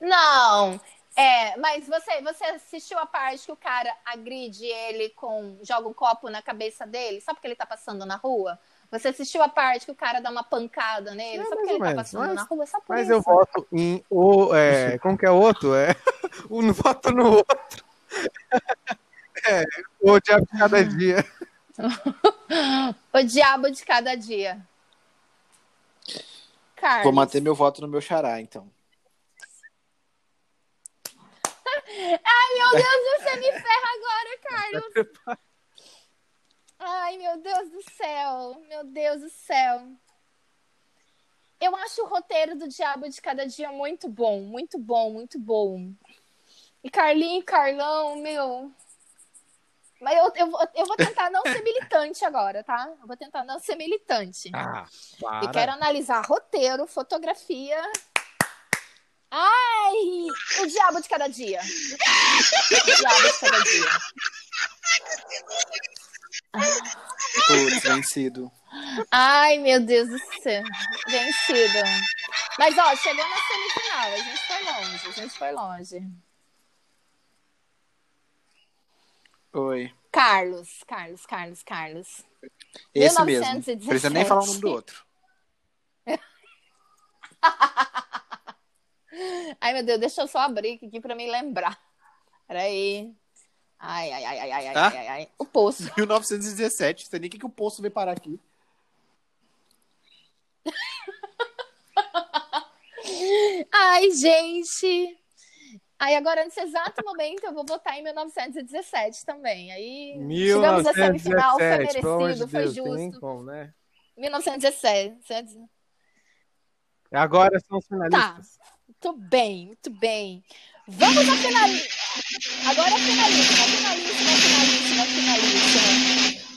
A: Não, é, mas você, você assistiu a parte que o cara agride ele com. joga um copo na cabeça dele, só porque ele tá passando na rua? Você assistiu a parte que o cara dá uma pancada nele, é, só porque ele tá passando mas, na rua? Só por
B: mas
A: isso.
B: eu voto em o. É, como que é o outro? É, um voto no outro. É, o diabo de cada dia.
A: O diabo de cada dia. Carlos.
C: Vou manter meu voto no meu xará, então.
A: Ai, meu Deus, você me ferra agora, Carlos. Ai, meu Deus do céu. Meu Deus do céu. Eu acho o roteiro do Diabo de Cada Dia muito bom, muito bom, muito bom. E Carlinho Carlão, meu. Mas eu, eu, eu vou tentar não ser militante agora, tá? Eu vou tentar não ser militante.
B: Ah,
A: e quero analisar roteiro, fotografia Ai, o diabo de cada dia. O diabo de cada dia.
C: Putz, vencido.
A: Ai, meu Deus do céu. Vencido. Mas, ó, chegou na semifinal. A gente foi longe. A gente foi longe.
C: Oi.
A: Carlos, Carlos, Carlos, Carlos.
C: Esse 1917. mesmo. Precisa nem falar o nome do outro.
A: Ai, meu Deus, deixa eu só abrir aqui pra me lembrar. Peraí. Ai, ai, ai, ai, ai, ah? ai, ai, O poço.
C: 1917. Sei nem o que, que o poço veio parar aqui.
A: ai, gente. Aí agora, nesse exato momento, eu vou votar em 1917 também. Aí
B: 1917, tivemos a semifinal,
A: foi merecido, foi
B: Deus,
A: justo.
B: Como, né?
A: 1917.
B: Agora são os finalistas.
A: Tá. Muito bem, muito bem. Vamos à finalista. Agora a finalista, finalista, finalista, finalista.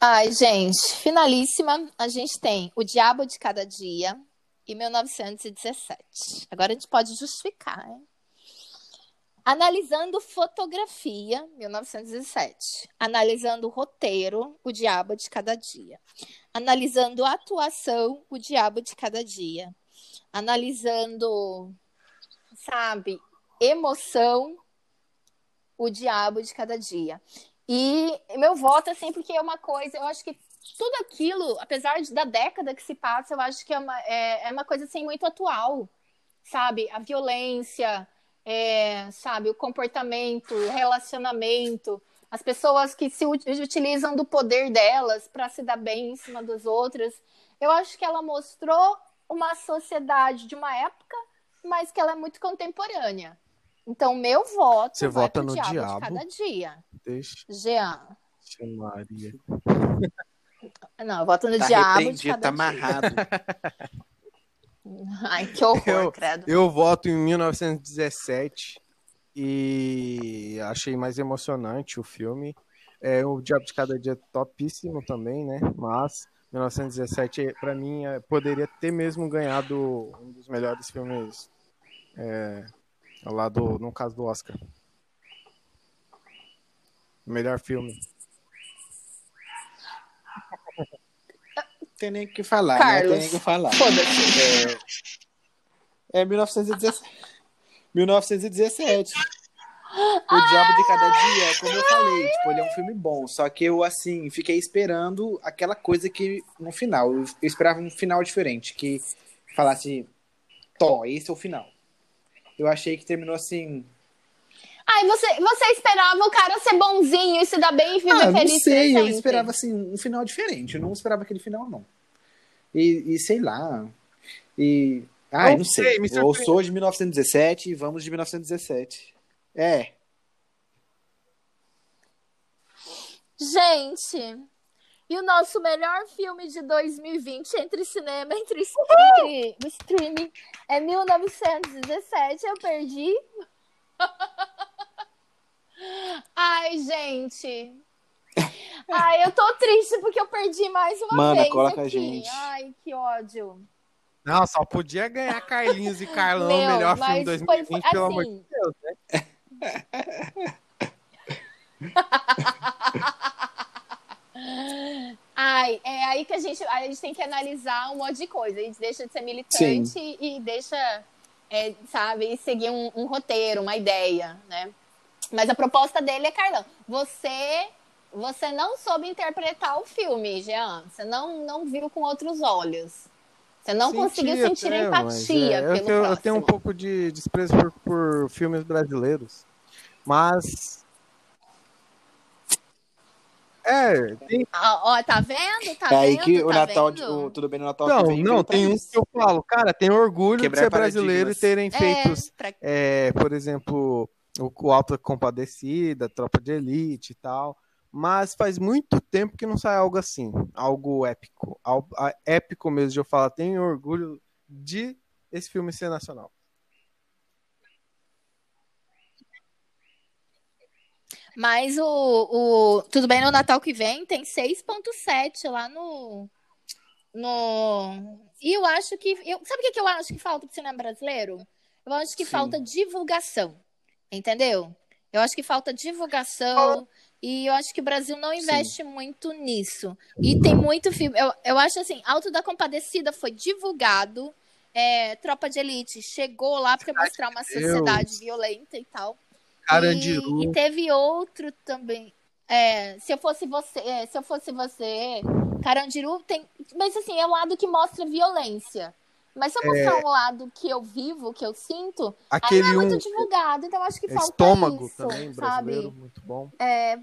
A: Ai, gente, finalíssima, a gente tem O Diabo de Cada Dia e 1917. Agora a gente pode justificar, hein? Analisando fotografia, 1907. Analisando roteiro, O Diabo de Cada Dia. Analisando atuação, O Diabo de Cada Dia. Analisando, sabe, emoção, O Diabo de Cada Dia. E meu voto é sempre que é uma coisa, eu acho que tudo aquilo, apesar da década que se passa, eu acho que é uma, é, é uma coisa assim muito atual, sabe? A violência, é, sabe, o comportamento, o relacionamento, as pessoas que se utilizam do poder delas para se dar bem em cima das outras. Eu acho que ela mostrou uma sociedade de uma época, mas que ela é muito contemporânea. Então, meu voto
B: Você
A: vai
B: vota no
A: diabo,
B: diabo
A: de cada dia.
B: Deixa.
A: Jean.
B: Maria.
A: Não, eu voto no
C: tá
A: diabo de cada
C: tá amarrado.
A: Ai, que horror,
B: Eu-
A: credo.
B: Eu voto em 1917 e achei mais emocionante o filme. É, o Diabo de Cada Dia é topíssimo também, né? Mas 1917, pra mim, é, poderia ter mesmo ganhado um dos melhores filmes é, lá do, no caso do Oscar. Melhor filme.
C: Tem nem o que falar,
A: Carlos.
C: né? Tem nem o que falar.
A: Foda-se.
C: É, é 1917. 1917. O Diabo de Cada Dia, como eu falei, tipo, ele é um filme bom. Só que eu, assim, fiquei esperando aquela coisa que, no final, eu eu esperava um final diferente. Que falasse, Tó, esse é o final. Eu achei que terminou assim.
A: Ai, você, você esperava o cara ser bonzinho e se dar bem e viver
C: Ah, não
A: feliz
C: sei,
A: pra
C: eu esperava assim, um final diferente. Eu não esperava aquele final, não. E, e sei lá. E. Ai,
B: Não
C: não
B: sei,
C: sei.
B: me
C: Eu sou de 1917 e vamos de 1917. É.
A: Gente, e o nosso melhor filme de 2020 entre cinema, entre, entre streaming, é 1917. Eu perdi. Ai, gente. Ai, eu tô triste porque eu perdi mais uma
C: Mana,
A: vez
C: coloca a
A: aqui.
C: gente.
A: Ai, que ódio.
B: Não, só podia ganhar Carlinhos e Carlão,
A: Meu,
B: melhor filme
A: mas
B: 2020,
A: foi- foi
B: pelo amor de
A: assim.
B: Deus, né?
A: Ai, é aí que a gente, a gente tem que analisar um monte de coisa. A gente deixa de ser militante e deixa, é, sabe, seguir um, um roteiro, uma ideia, né? Mas a proposta dele é, Carlão, você você não soube interpretar o filme, Jean. Você não, não viu com outros olhos. Você não conseguiu sentir
B: mas,
A: empatia
B: é, eu,
A: pelo
B: tenho, eu tenho um pouco de desprezo por, por filmes brasileiros. Mas. É, tem.
A: Ah, Ó, tá vendo? Tá
C: é aí
A: vendo?
C: que o
A: Tá
C: Natal,
A: vendo?
C: o Tudo Bem no Natal
B: Não,
C: vem
B: não, tem um
C: isso.
B: que eu falo, cara, tem orgulho
C: Quebrar
B: de ser brasileiro e terem feitos,
A: É, pra-
B: é, por exemplo, o, o Alta Compadecida, Tropa de Elite e tal. Mas faz muito tempo que não sai algo assim, algo épico. Algo, a- épico mesmo de eu falar, tenho orgulho de esse filme ser nacional.
A: Mas o, o Tudo Bem no Natal que vem tem 6.7 lá no. no... E eu acho que. Eu, sabe o que, que eu acho que falta pro cinema brasileiro? Eu acho que
C: Sim.
A: falta divulgação. Entendeu? Eu acho que falta divulgação. E eu acho que o Brasil não investe muito nisso. E tem muito filme. Eu, eu acho assim, Alto da Compadecida foi divulgado. é, Tropa de Elite chegou lá para mostrar uma sociedade violenta e tal.
B: Carandiru.
A: E, e teve outro também. É, se eu fosse você, é, se eu fosse você, Carandiru tem, mas assim, é um lado que mostra violência. Mas se eu mostrar um lado que eu vivo, que eu sinto, aí
B: Aquele
A: não é muito
B: um
A: divulgado. Então acho que falta
B: estômago
A: isso,
B: também,
A: sabe?
B: brasileiro, muito bom.
A: É...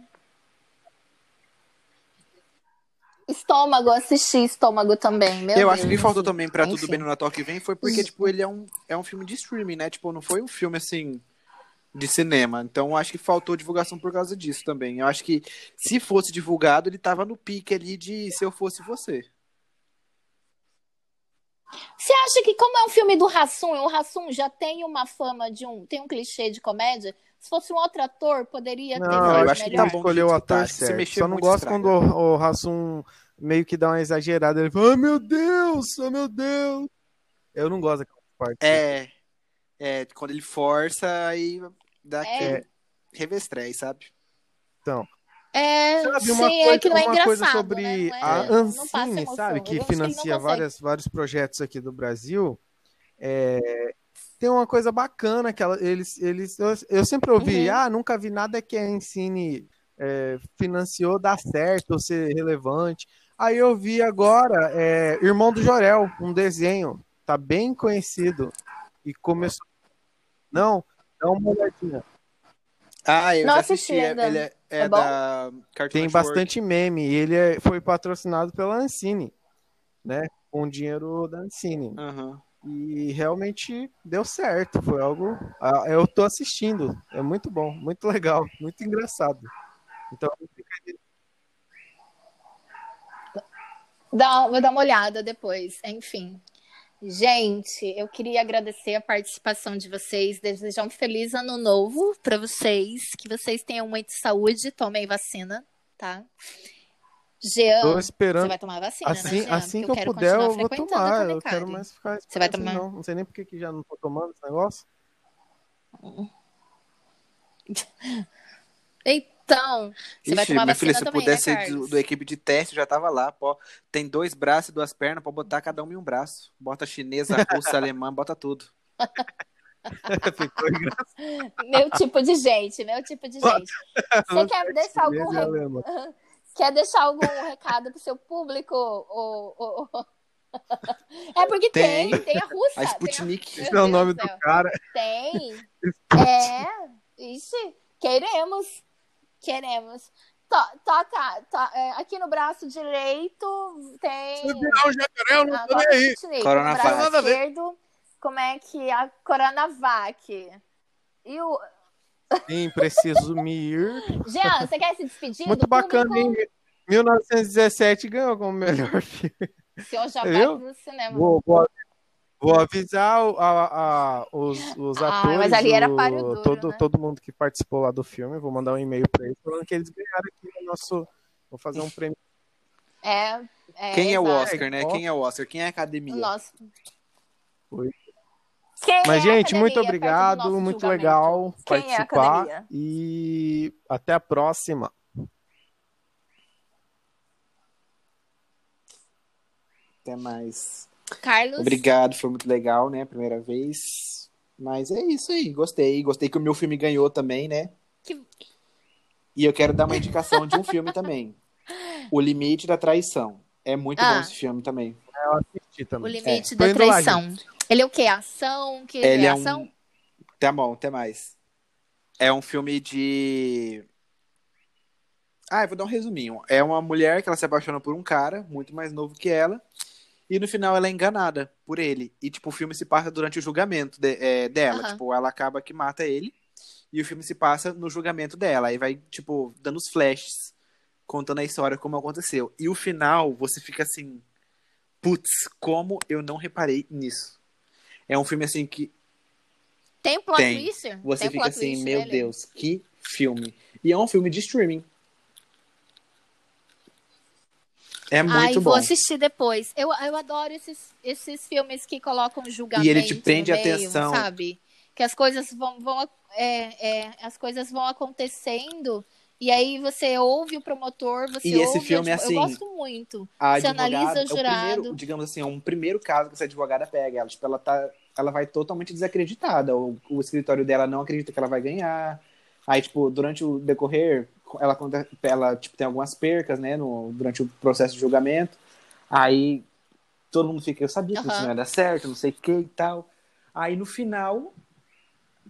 A: Estômago, assisti Estômago também, meu
C: eu
A: Deus.
C: acho que faltou também pra Tudo
A: Enfim.
C: Bem no Natal que vem foi porque, tipo, ele é um, é um filme de streaming, né? Tipo, não foi um filme, assim, de cinema. Então, acho que faltou divulgação por causa disso também. Eu acho que se fosse divulgado, ele tava no pique ali de Se Eu Fosse Você.
A: Você acha que, como é um filme do Hassum, o Hassum já tem uma fama de um. tem um clichê de comédia? Se fosse um outro ator, poderia ter
B: Não,
C: eu acho que
A: melhor.
C: tá bom.
B: escolheu o ator
C: que se
B: certo. Só não gosto
C: estraga.
B: quando o, o Hassum meio que dá uma exagerada. Ele fala, ai meu Deus, oh meu Deus. Eu não gosto daquela parte.
C: É, é, quando ele força, aí dá
A: É.
C: revestrez, sabe?
B: Então,
A: É,
B: sabe
A: sim,
B: uma
A: é
B: coisa,
A: que não é
B: uma
A: engraçado,
B: coisa sobre
A: né? É-
B: a Ancine,
A: emoção.
B: sabe? Que
A: que
B: financia
A: consegue.
B: várias, vários projetos aqui do Brasil. É, tem uma coisa bacana que ela- eles, eles eu, eu sempre ouvi,
A: Uhum.
B: ah, nunca vi nada que a Ensine é, financiou dar certo ou ser relevante. Aí eu vi agora é, Irmão do Jorel, um desenho, tá bem conhecido e começou. Não, dá uma olhadinha.
C: Ah, eu
A: Não
C: já
A: assisti
C: assisti. é-
A: ainda.
C: Ele é, é
A: É bom?
C: da Cartoon
B: Tem
C: Network.
B: bastante meme. E ele é- foi patrocinado pela Ancine, né? Com dinheiro da Ancine.
C: Aham.
B: E realmente deu certo. Foi algo. ah, Eu tô assistindo. É muito bom, muito legal, muito engraçado. Então,
A: Dá, vou dar uma olhada depois. Enfim. Gente, eu queria agradecer a participação de vocês, desejar um feliz ano novo para vocês, que vocês tenham muita saúde, tomem vacina, tá? Jean,
B: Tô esperando.
A: você vai tomar vacina,
B: Assim,
A: né, Jean?
B: assim que eu
A: quero
B: puder, eu vou tomar. Eu quero mais ficar
A: Você vai tomar?
B: Não. não sei nem por que já não tô tomando esse negócio.
A: Então, você vai
C: Ixi,
A: tomar
C: minha filha, se eu
A: também,
C: pudesse
A: né,
C: ser do, do equipe de teste, já tava lá. Pô. Tem dois braços e duas pernas pra botar cada um em um braço. Bota chinesa, russa, alemã, bota tudo.
B: Ficou engraçado.
A: Meu tipo de gente, meu tipo de gente. Você quer deixar algum,
B: Chinês
A: re-
B: alemão.
A: quer deixar algum recado pro seu público? Ou, ou- ou- É porque tem,
C: Tem.
A: tem, a russa.
C: A Sputnik.
B: Esse é o nome
A: do
B: cara.
A: Tem. É. Ixi, queremos. Queremos. To- toca. to- é, aqui no braço direito tem.
B: Se virar um jacaré, eu não tô nem aí.
C: Coronavac.
A: No esquerdo, como é que a Coronavac. E o.
B: Sim, preciso me ir.
A: Jean, você quer se despedir
B: Muito bacana,
A: público?
B: hein? 1917 ganhou como melhor filme.
A: O senhor já vai no cinema.
B: Vou, vou, vou avisar a- a- os, os
A: Ah,
B: atores,
A: mas ali era
B: o-
A: páreo duro,
B: todo,
A: né?
B: todo mundo que participou lá do filme. Vou mandar um e-mail pra eles falando que eles ganharam aqui no nosso. Vou fazer um prêmio.
A: É, é,
C: Quem é o
A: exato.
C: Oscar, né? Quem é o Oscar? Quem é a academia?
A: Nossa.
B: Oi.
A: Quem
B: Mas,
A: é
B: gente, muito obrigado, muito
A: julgamento?
B: legal
A: Quem é a
B: participar.
A: academia?
B: e até a próxima.
C: Até mais.
A: Carlos.
C: Obrigado, foi muito legal, né? Primeira vez. Mas é isso aí, gostei. Gostei que o meu filme ganhou também, né?
A: Que-
C: E eu quero dar uma indicação de um filme também. O Limite da Traição. É muito
A: Ah.
C: bom esse filme também.
B: Eu assisti
A: O
B: também.
A: limite
B: É,
A: da
B: indo lá,
A: traição. Ele é o quê? Ação? Que
C: Ele
A: é
C: é
A: ação?
C: um. Tá bom, até mais. É um filme de. Ah, eu vou dar um resuminho. É uma mulher que ela se apaixona por um cara muito mais novo que ela. E no final ela é enganada por ele. E, tipo, o filme se passa durante o julgamento de- é, dela.
A: Aham.
C: Tipo, ela acaba que mata ele. E o filme se passa no julgamento dela. Aí vai, tipo, dando os flashes, contando a história como aconteceu. E o final, você fica assim. Putz, como eu não reparei nisso. É um filme assim que
A: Tem plot
C: Tem.
A: twist?
C: você
A: Tem
C: fica assim, meu
A: nele?
C: Deus, que filme. E é um filme de streaming. É muito
A: Ai,
C: bom.
A: vou assistir depois. Eu, eu adoro esses, esses filmes que colocam julgamento
C: E ele te prende
A: meio,
C: atenção.
A: sabe? Que as coisas vão, vão é, é, as coisas vão acontecendo e aí você ouve o promotor, você
C: E esse
A: ouve,
C: filme
A: eu,
C: é
A: tipo,
C: assim,
A: eu gosto muito.
C: A
A: Você analisa o
C: é o
A: jurado.
C: primeiro, digamos assim, é um primeiro caso que essa advogada pega. Ela, tipo, ela tá, ela vai totalmente desacreditada. O, o escritório dela não acredita que ela vai ganhar. Aí, tipo, durante o decorrer, ela, ela tipo, tem algumas percas, né, no, durante o processo de julgamento. Aí todo mundo fica, eu sabia que isso
A: Aham.
C: não ia dar certo, não sei o que e tal. Aí no final,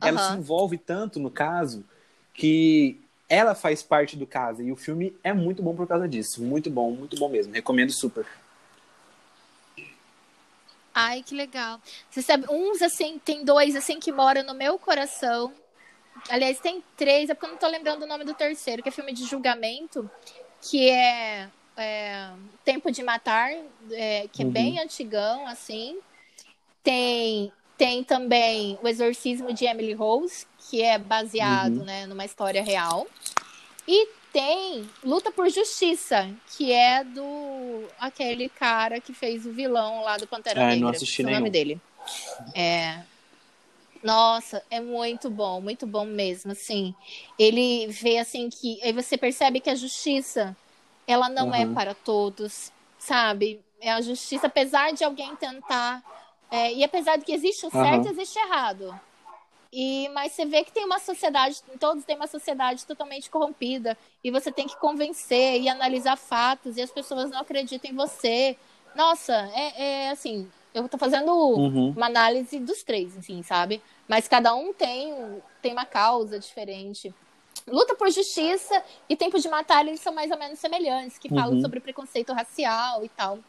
C: ela
A: Aham.
C: se envolve tanto no caso que ela faz parte do caso. E o filme é muito bom por causa disso. Muito bom, muito bom mesmo. Recomendo super.
A: Ai, que legal. Você sabe, uns assim, tem dois assim que moram no meu coração. Aliás, tem três, é porque eu não tô lembrando o nome do terceiro, que é filme de julgamento, que é, é Tempo de Matar, é, que é
C: Uhum.
A: bem antigão, assim. Tem, tem também O Exorcismo de Emily Rose, que é baseado
C: Uhum.
A: né, numa história real. E tem Luta por Justiça, que é do aquele cara que fez o vilão lá do Pantera
C: Ah,
A: Negra.
C: não assisti
A: o nome dele. É. Nossa, é muito bom, muito bom mesmo, assim. Ele vê assim que aí você percebe que a justiça ela não é
C: Uhum.
A: para todos, sabe? É a justiça, apesar de alguém tentar é, e apesar de que existe o certo,
C: Aham.
A: existe o errado. E, mas você vê que tem uma sociedade, todos têm uma sociedade totalmente corrompida, e você tem que convencer e analisar fatos, e as pessoas não acreditam em você. Nossa, é, é assim, eu tô fazendo
C: Uhum.
A: uma análise dos três, assim, sabe? Mas cada um tem, tem uma causa diferente. Luta por Justiça e Tempo de Matar, eles são mais ou menos semelhantes, que falam
C: Uhum.
A: sobre preconceito racial e tal.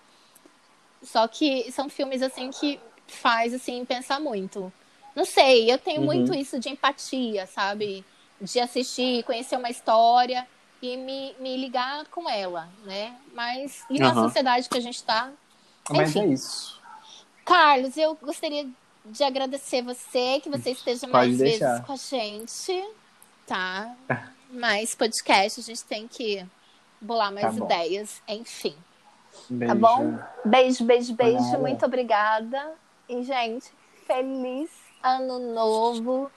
A: Só que são filmes, assim, que faz, assim, pensar muito. Não sei, eu tenho
C: Uhum.
A: muito isso de empatia, sabe? De assistir, conhecer uma história e me, me ligar com ela, né? Mas e na
C: Aham.
A: sociedade que a gente tá,
C: Mas
A: Enfim.
C: é isso.
A: Carlos, eu gostaria de agradecer você, que você esteja
C: Pode
A: mais
C: deixar.
A: vezes com a gente, tá? Mais podcast, a gente tem que bolar mais
C: Tá
A: ideias, enfim.
C: Beijo.
A: Tá bom? Beijo, beijo, beijo. Muito obrigada. E, gente, feliz ano novo.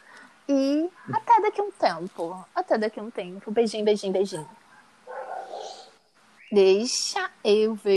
A: E até daqui a um tempo. Até daqui um tempo. Beijinho, beijinho, beijinho. Deixa eu ver.